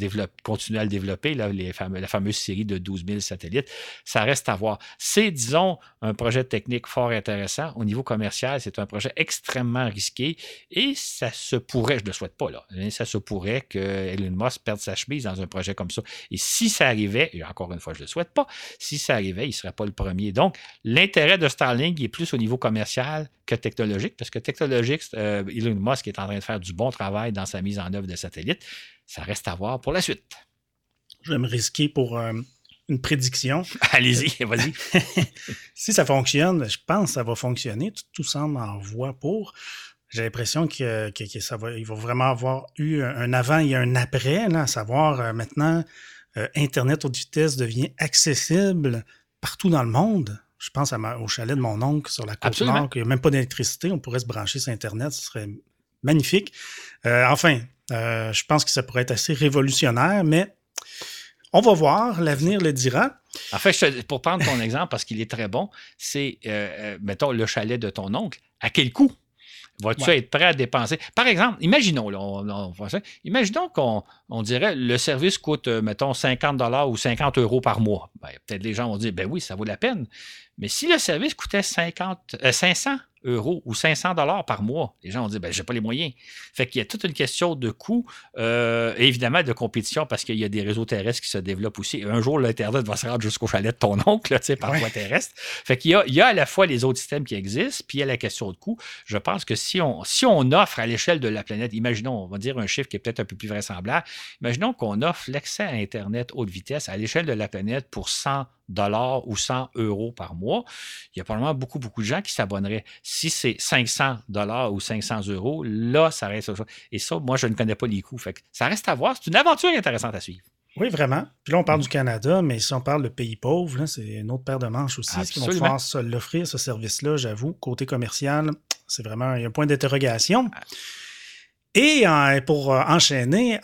S2: continuer à le développer, la fameuse série de 12 000 satellites? Ça reste à voir. C'est, disons, un projet technique fort intéressant. Au niveau commercial, c'est un projet extrêmement extrêmement risqué et ça se pourrait, je ne le souhaite pas là, mais ça se pourrait que Elon Musk perde sa chemise dans un projet comme ça. Et si ça arrivait, et encore une fois, je ne le souhaite pas, si ça arrivait, il ne serait pas le premier. Donc, l'intérêt de Starlink est plus au niveau commercial que technologique, parce que technologique, euh, Elon Musk est en train de faire du bon travail dans sa mise en œuvre de satellites. Ça reste à voir pour la suite.
S1: Je vais me risquer pour euh, une prédiction. <laughs>
S2: Allez-y, vas-y. <laughs>
S1: si ça fonctionne, je pense que ça va fonctionner. Tout, semble en voie pour. J'ai l'impression que, ça va, il va vraiment avoir eu un avant et un après, à savoir euh, maintenant, euh, Internet haute vitesse devient accessible partout dans le monde. Je pense au chalet de mon oncle sur la côte nord, qu'il n'y a même pas d'électricité, on pourrait se brancher sur Internet, ce serait magnifique. Euh, enfin, je pense que ça pourrait être assez révolutionnaire, mais on va voir, l'avenir le dira.
S2: En fait, pour prendre ton exemple, parce qu'il est très bon, c'est, euh, euh, mettons, le chalet de ton oncle. À quel coût? Vas-tu être prêt à dépenser? Par exemple, imaginons, imaginons qu'on on dirait le service coûte, euh, mettons, 50 ou 50 euros par mois. Ben, peut-être les gens vont dire, ben oui, ça vaut la peine. Mais si le service coûtait 50, 500 euros ou 500 dollars par mois. Les gens ont dit, ben, j'ai pas les moyens. Fait qu'il y a toute une question de coût, euh, et évidemment de compétition parce qu'il y a des réseaux terrestres qui se développent aussi. Un jour, l'Internet va se rendre jusqu'au chalet de ton <laughs> oncle, tu sais, par voie terrestre. Fait qu'il y a, il y a à la fois les autres systèmes qui existent, puis il y a la question de coût. Je pense que si on, si on offre à l'échelle de la planète, imaginons, on va dire un chiffre qui est peut-être un peu plus vraisemblable, imaginons qu'on offre l'accès à Internet haute vitesse à l'échelle de la planète pour 100 dollars ou 100 euros par mois, il y a probablement beaucoup, beaucoup de gens qui s'abonneraient. Si c'est 500 dollars ou 500 euros, là, ça reste Et ça, moi, je ne connais pas les coûts. Fait ça reste à voir. C'est une aventure intéressante à suivre.
S1: Oui, vraiment. Puis là, on parle du Canada, mais si on parle de pays pauvres, c'est une autre paire de manches aussi. Est-ce qu'ils vont pouvoir l'offrir, ce service-là, j'avoue, côté commercial, c'est vraiment un point d'interrogation. Et pour euh, enchaîner,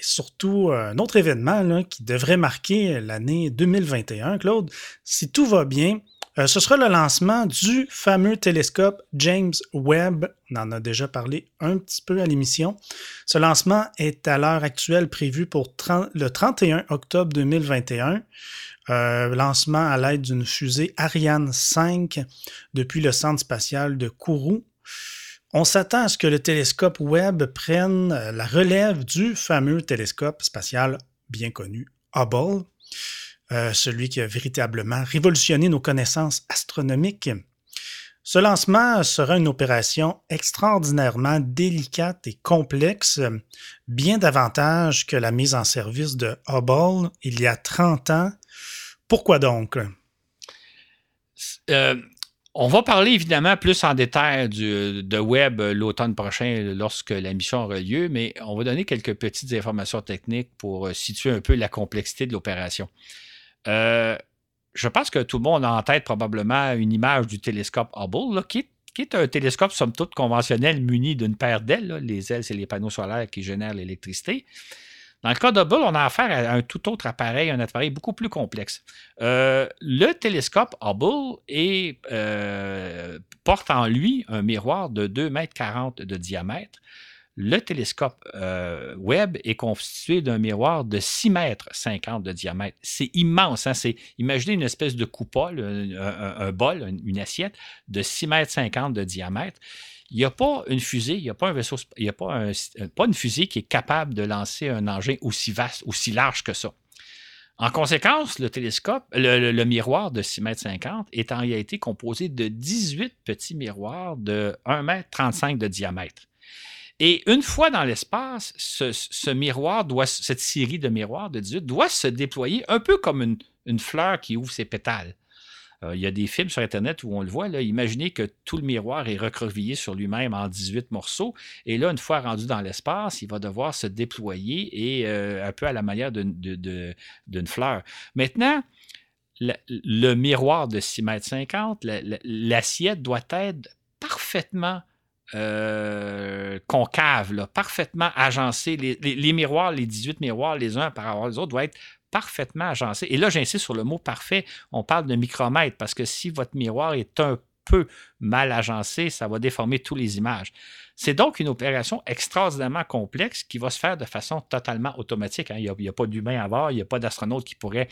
S1: surtout un autre événement qui devrait marquer l'année 2021, Claude, si tout va bien, euh, ce sera le lancement du fameux télescope James Webb. On en a déjà parlé un petit peu à l'émission. Ce lancement est à l'heure actuelle prévu pour le 31 octobre 2021. Euh, lancement à l'aide d'une fusée Ariane 5 depuis le centre spatial de Kourou on s'attend à ce que le télescope Webb prenne euh, la relève du fameux télescope spatial bien connu Hubble, euh, celui qui a véritablement révolutionné nos connaissances astronomiques. Ce lancement sera une opération extraordinairement délicate et complexe, bien davantage que la mise en service de Hubble il y a 30 ans. Pourquoi donc?
S2: Euh, on va parler évidemment plus en détail de web l'automne prochain lorsque la mission aura lieu, mais on va donner quelques petites informations techniques pour euh, situer un peu la complexité de l'opération. Euh, je pense que tout le monde a en tête probablement une image du télescope Hubble, qui, est, un télescope somme toute conventionnel muni d'une paire d'ailes. Les ailes, c'est les panneaux solaires qui génèrent l'électricité. Dans le cas d'Hubble, on a affaire à un tout autre appareil, un appareil beaucoup plus complexe. Euh, le télescope Hubble euh, porte en lui un miroir de 2,40 m de diamètre. Le télescope euh, Webb est constitué d'un miroir de 6,50 m de diamètre. C'est immense. Hein? imaginez une espèce de coupole, un, bol, une, assiette de 6,50 m de diamètre il n'y a pas une fusée, il n'y a pas une fusée qui est capable de lancer un engin aussi vaste, aussi large que ça. En conséquence, le télescope, le, miroir de 6,50 m est en réalité composé de 18 petits miroirs de 1,35 m de diamètre. Et une fois dans l'espace, ce, miroir cette série de miroirs de 18 doit se déployer un peu comme une fleur qui ouvre ses pétales. Euh, il y a des films sur Internet où on le voit. Là, imaginez que tout le miroir est recroquevillé sur lui-même en 18 morceaux. Et là, une fois rendu dans l'espace, il va devoir se déployer et euh, un peu à la manière d'une fleur. Maintenant, le, miroir de 6,50 m, l'assiette doit être parfaitement euh, concave, parfaitement agencée. Les, les, miroirs, les 18 miroirs, les uns par rapport aux autres, doivent être parfaitement agencé. Et là, j'insiste sur le mot parfait. On parle de micromètre parce que si votre miroir est un peu mal agencé, ça va déformer toutes les images. C'est donc une opération extraordinairement complexe qui va se faire de façon totalement automatique. Hein. Il n'y a, pas d'humain à voir, il n'y a pas d'astronaute qui pourrait,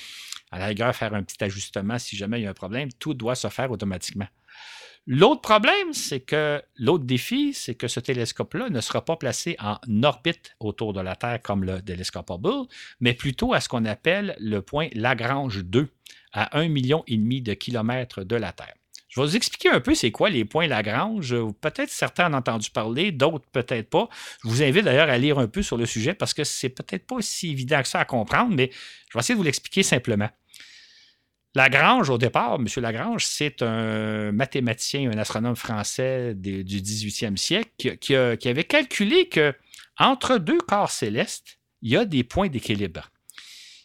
S2: à la rigueur, faire un petit ajustement si jamais il y a un problème. Tout doit se faire automatiquement. L'autre problème, c'est que l'autre défi, c'est que ce télescope-là ne sera pas placé en orbite autour de la Terre comme le télescope Hubble, mais plutôt à ce qu'on appelle le point Lagrange 2, à 1,5 million de kilomètres de la Terre. Je vais vous expliquer un peu c'est quoi les points Lagrange. Peut-être certains en ont entendu parler, d'autres peut-être pas. Je vous invite d'ailleurs à lire un peu sur le sujet parce que c'est peut-être pas aussi évident que ça à comprendre, mais je vais essayer de vous l'expliquer simplement. Lagrange, au départ, M. Lagrange, c'est un mathématicien, un astronome français du 18e siècle qui, avait calculé que entre deux corps célestes, il y a des points d'équilibre.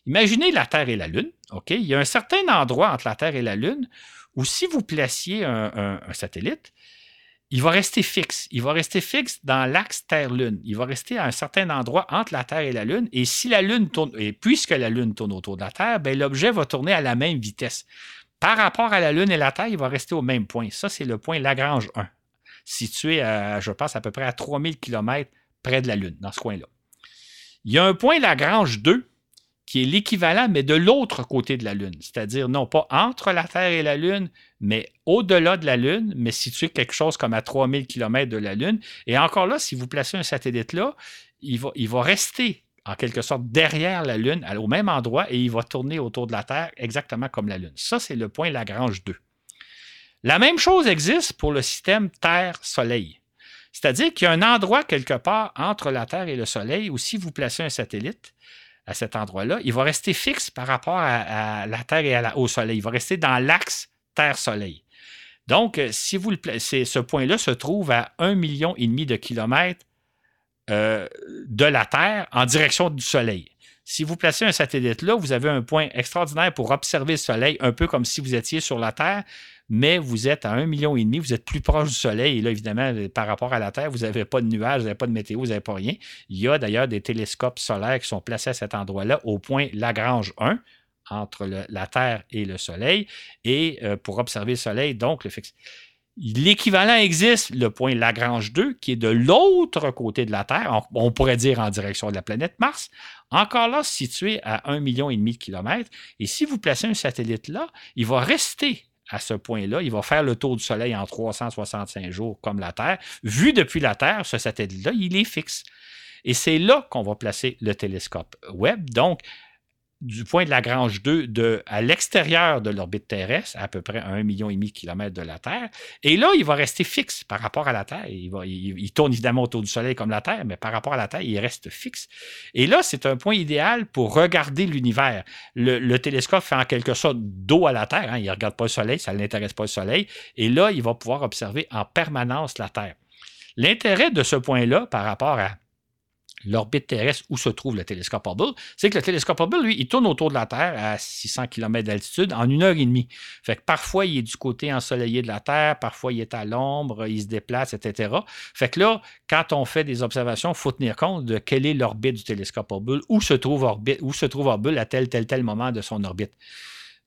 S2: Imaginez la Terre et la Lune. Il y a un certain endroit entre la Terre et la Lune où si vous placiez un satellite, il va rester fixe. Il va rester fixe dans l'axe Terre-Lune. Il va rester à un certain endroit entre la Terre et la Lune. Et si la Lune tourne, puisque la Lune tourne autour de la Terre, ben, l'objet va tourner à la même vitesse. Par rapport à la Lune et la Terre, il va rester au même point. Ça, c'est le point Lagrange 1, situé, à, je pense, à peu près à 3000 km près de la Lune, dans ce coin-là. Il y a un point Lagrange 2 qui est l'équivalent, mais de l'autre côté de la Lune. C'est-à-dire non pas entre la Terre et la Lune, mais au-delà de la Lune, mais situé quelque chose comme à 3000 km de la Lune. Et encore là, si vous placez un satellite là, il va, il va rester en quelque sorte derrière la Lune, au même endroit, et il va tourner autour de la Terre exactement comme la Lune. Ça, c'est le point Lagrange 2. La même chose existe pour le système Terre-Soleil. C'est-à-dire qu'il y a un endroit quelque part entre la Terre et le Soleil où si vous placez un satellite, à cet endroit-là, il va rester fixe par rapport à, la Terre et au Soleil. Il va rester dans l'axe Terre-Soleil. Donc, euh, si vous le ce point-là se trouve à un million et demi de kilomètres euh, de la Terre en direction du Soleil. Si vous placez un satellite là, vous avez un point extraordinaire pour observer le Soleil, un peu comme si vous étiez sur la Terre, mais vous êtes à un million et demi, vous êtes plus proche du Soleil. Et là, évidemment, par rapport à la Terre, vous n'avez pas de nuages, vous n'avez pas de météo, vous n'avez pas rien. Il y a d'ailleurs des télescopes solaires qui sont placés à cet endroit-là, au point Lagrange 1, entre la Terre et le Soleil, et euh, pour observer le Soleil, donc le fixe. L'équivalent existe, le point Lagrange 2, qui est de l'autre côté de la Terre, on, pourrait dire en direction de la planète Mars, encore là situé à un million et demi de kilomètres. Et si vous placez un satellite là, il va rester à ce point-là. Il va faire le tour du Soleil en 365 jours comme la Terre. Vu depuis la Terre, ce satellite-là, il est fixe. Et c'est là qu'on va placer le télescope Webb. Donc, du point de Lagrange 2 de, à l'extérieur de l'orbite terrestre, à peu près un million et demi de kilomètres de la Terre. Et là, il va rester fixe par rapport à la Terre. Il, va, tourne évidemment autour du Soleil comme la Terre, mais par rapport à la Terre, il reste fixe. Et là, c'est un point idéal pour regarder l'univers. Le, télescope fait en quelque sorte dos à la Terre. Hein. il ne regarde pas le Soleil, ça ne l'intéresse pas le Soleil. Et là, il va pouvoir observer en permanence la Terre. L'intérêt de ce point-là par rapport à l'orbite terrestre où se trouve le télescope Hubble, c'est que le télescope Hubble, lui, il tourne autour de la Terre à 600 km d'altitude en une heure et demie. Fait que parfois, il est du côté ensoleillé de la Terre, parfois, il est à l'ombre, il se déplace, etc. Fait que là, quand on fait des observations, il faut tenir compte de quelle est l'orbite du télescope Hubble, où se trouve, où se trouve Hubble à tel, tel, tel moment de son orbite.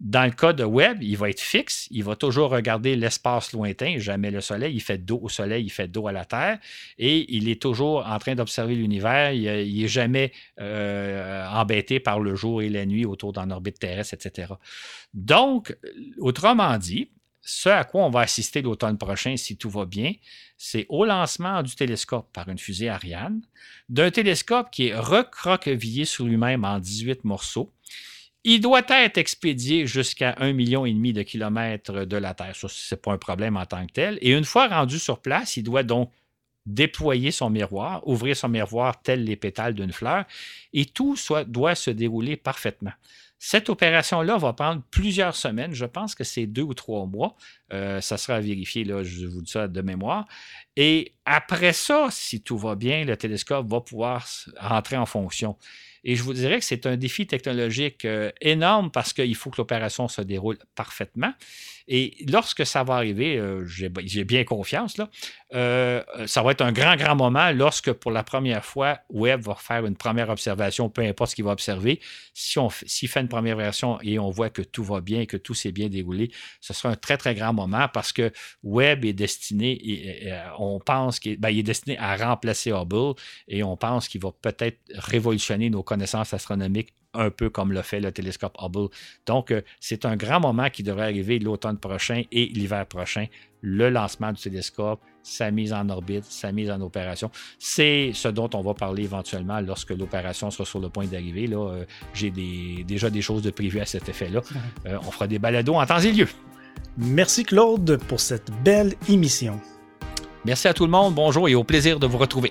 S2: Dans le cas de Webb, il va être fixe, il va toujours regarder l'espace lointain, jamais le Soleil, il fait dos au Soleil, il fait dos à la Terre, et il est toujours en train d'observer l'univers, il n'est jamais euh, embêté par le jour et la nuit autour d'un orbite terrestre, etc. Donc, autrement dit, ce à quoi on va assister l'automne prochain, si tout va bien, c'est au lancement du télescope par une fusée Ariane, d'un télescope qui est recroquevillé sur lui-même en 18 morceaux, il doit être expédié jusqu'à un million et demi de kilomètres de la Terre. Ça, ce n'est pas un problème en tant que tel. Et une fois rendu sur place, il doit donc déployer son miroir, ouvrir son miroir tel les pétales d'une fleur, et tout doit se dérouler parfaitement. Cette opération-là va prendre plusieurs semaines. Je pense que c'est deux ou trois mois. Euh, ça sera vérifié, là, je vous dis ça de mémoire. Et après ça, si tout va bien, le télescope va pouvoir rentrer en fonction. Et je vous dirais que c'est un défi technologique euh, énorme parce qu'il faut que l'opération se déroule parfaitement. Et lorsque ça va arriver, euh, j'ai bien confiance, là, euh, ça va être un grand, grand moment lorsque pour la première fois, Webb va faire une première observation, peu importe ce qu'il va observer. Si s'il fait une première version et on voit que tout va bien, que tout s'est bien déroulé, ce sera un très, très grand moment parce que Webb est destiné, et, on pense qu'il ben, est destiné à remplacer Hubble et on pense qu'il va peut-être révolutionner nos connaissances astronomiques un peu comme le fait le télescope Hubble. Donc, euh, c'est un grand moment qui devrait arriver l'automne prochain et l'hiver prochain, le lancement du télescope, sa mise en orbite, sa mise en opération. C'est ce dont on va parler éventuellement lorsque l'opération sera sur le point d'arriver. Là, euh, j'ai déjà des choses de prévues à cet effet-là. Euh, on fera des balados en temps et lieu.
S1: Merci Claude pour cette belle émission.
S2: Merci à tout le monde, bonjour et au plaisir de vous retrouver.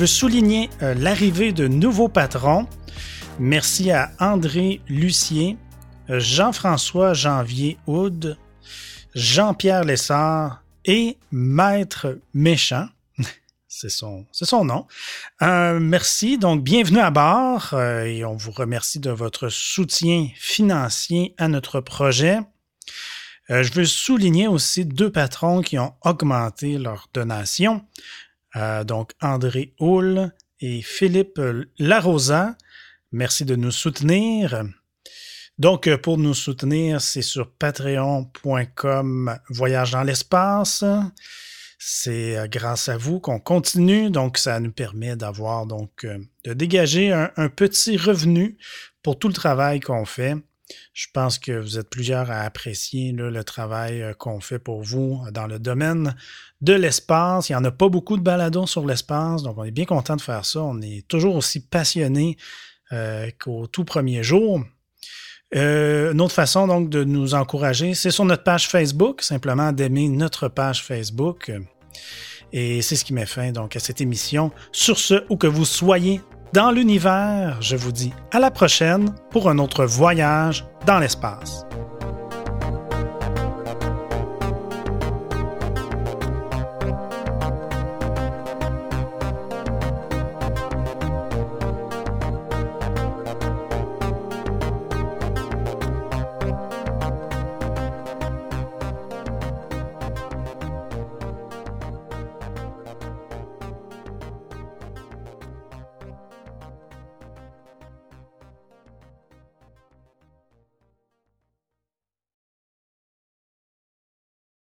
S1: Veux souligner euh, l'arrivée de nouveaux patrons. Merci à André Lucien, euh, Jean-François Janvier Houd, Jean-Pierre Lessard et Maître Méchant. <laughs> C'est son, son nom. Euh, merci. Donc, bienvenue à bord et on vous remercie de votre soutien financier à notre projet. je veux souligner aussi deux patrons qui ont augmenté leur donation. Euh, donc André Houle et Philippe Larosa. Merci de nous soutenir. Donc, euh, pour nous soutenir, c'est sur patreon.com Voyage dans l'espace. C'est euh, grâce à vous qu'on continue, donc ça nous permet d'avoir donc de dégager un, petit revenu pour tout le travail qu'on fait. Je pense que vous êtes plusieurs à apprécier le travail qu'on fait pour vous dans le domaine de l'espace. Il n'y en a pas beaucoup de baladons sur l'espace, donc on est bien content de faire ça. On est toujours aussi passionné qu'au tout premier jour. Euh, une autre façon donc de nous encourager, c'est sur notre page Facebook, simplement d'aimer notre page Facebook. Et c'est ce qui met fin donc à cette émission. Sur ce, où que vous soyez dans l'univers, je vous dis à la prochaine pour un autre voyage dans l'espace.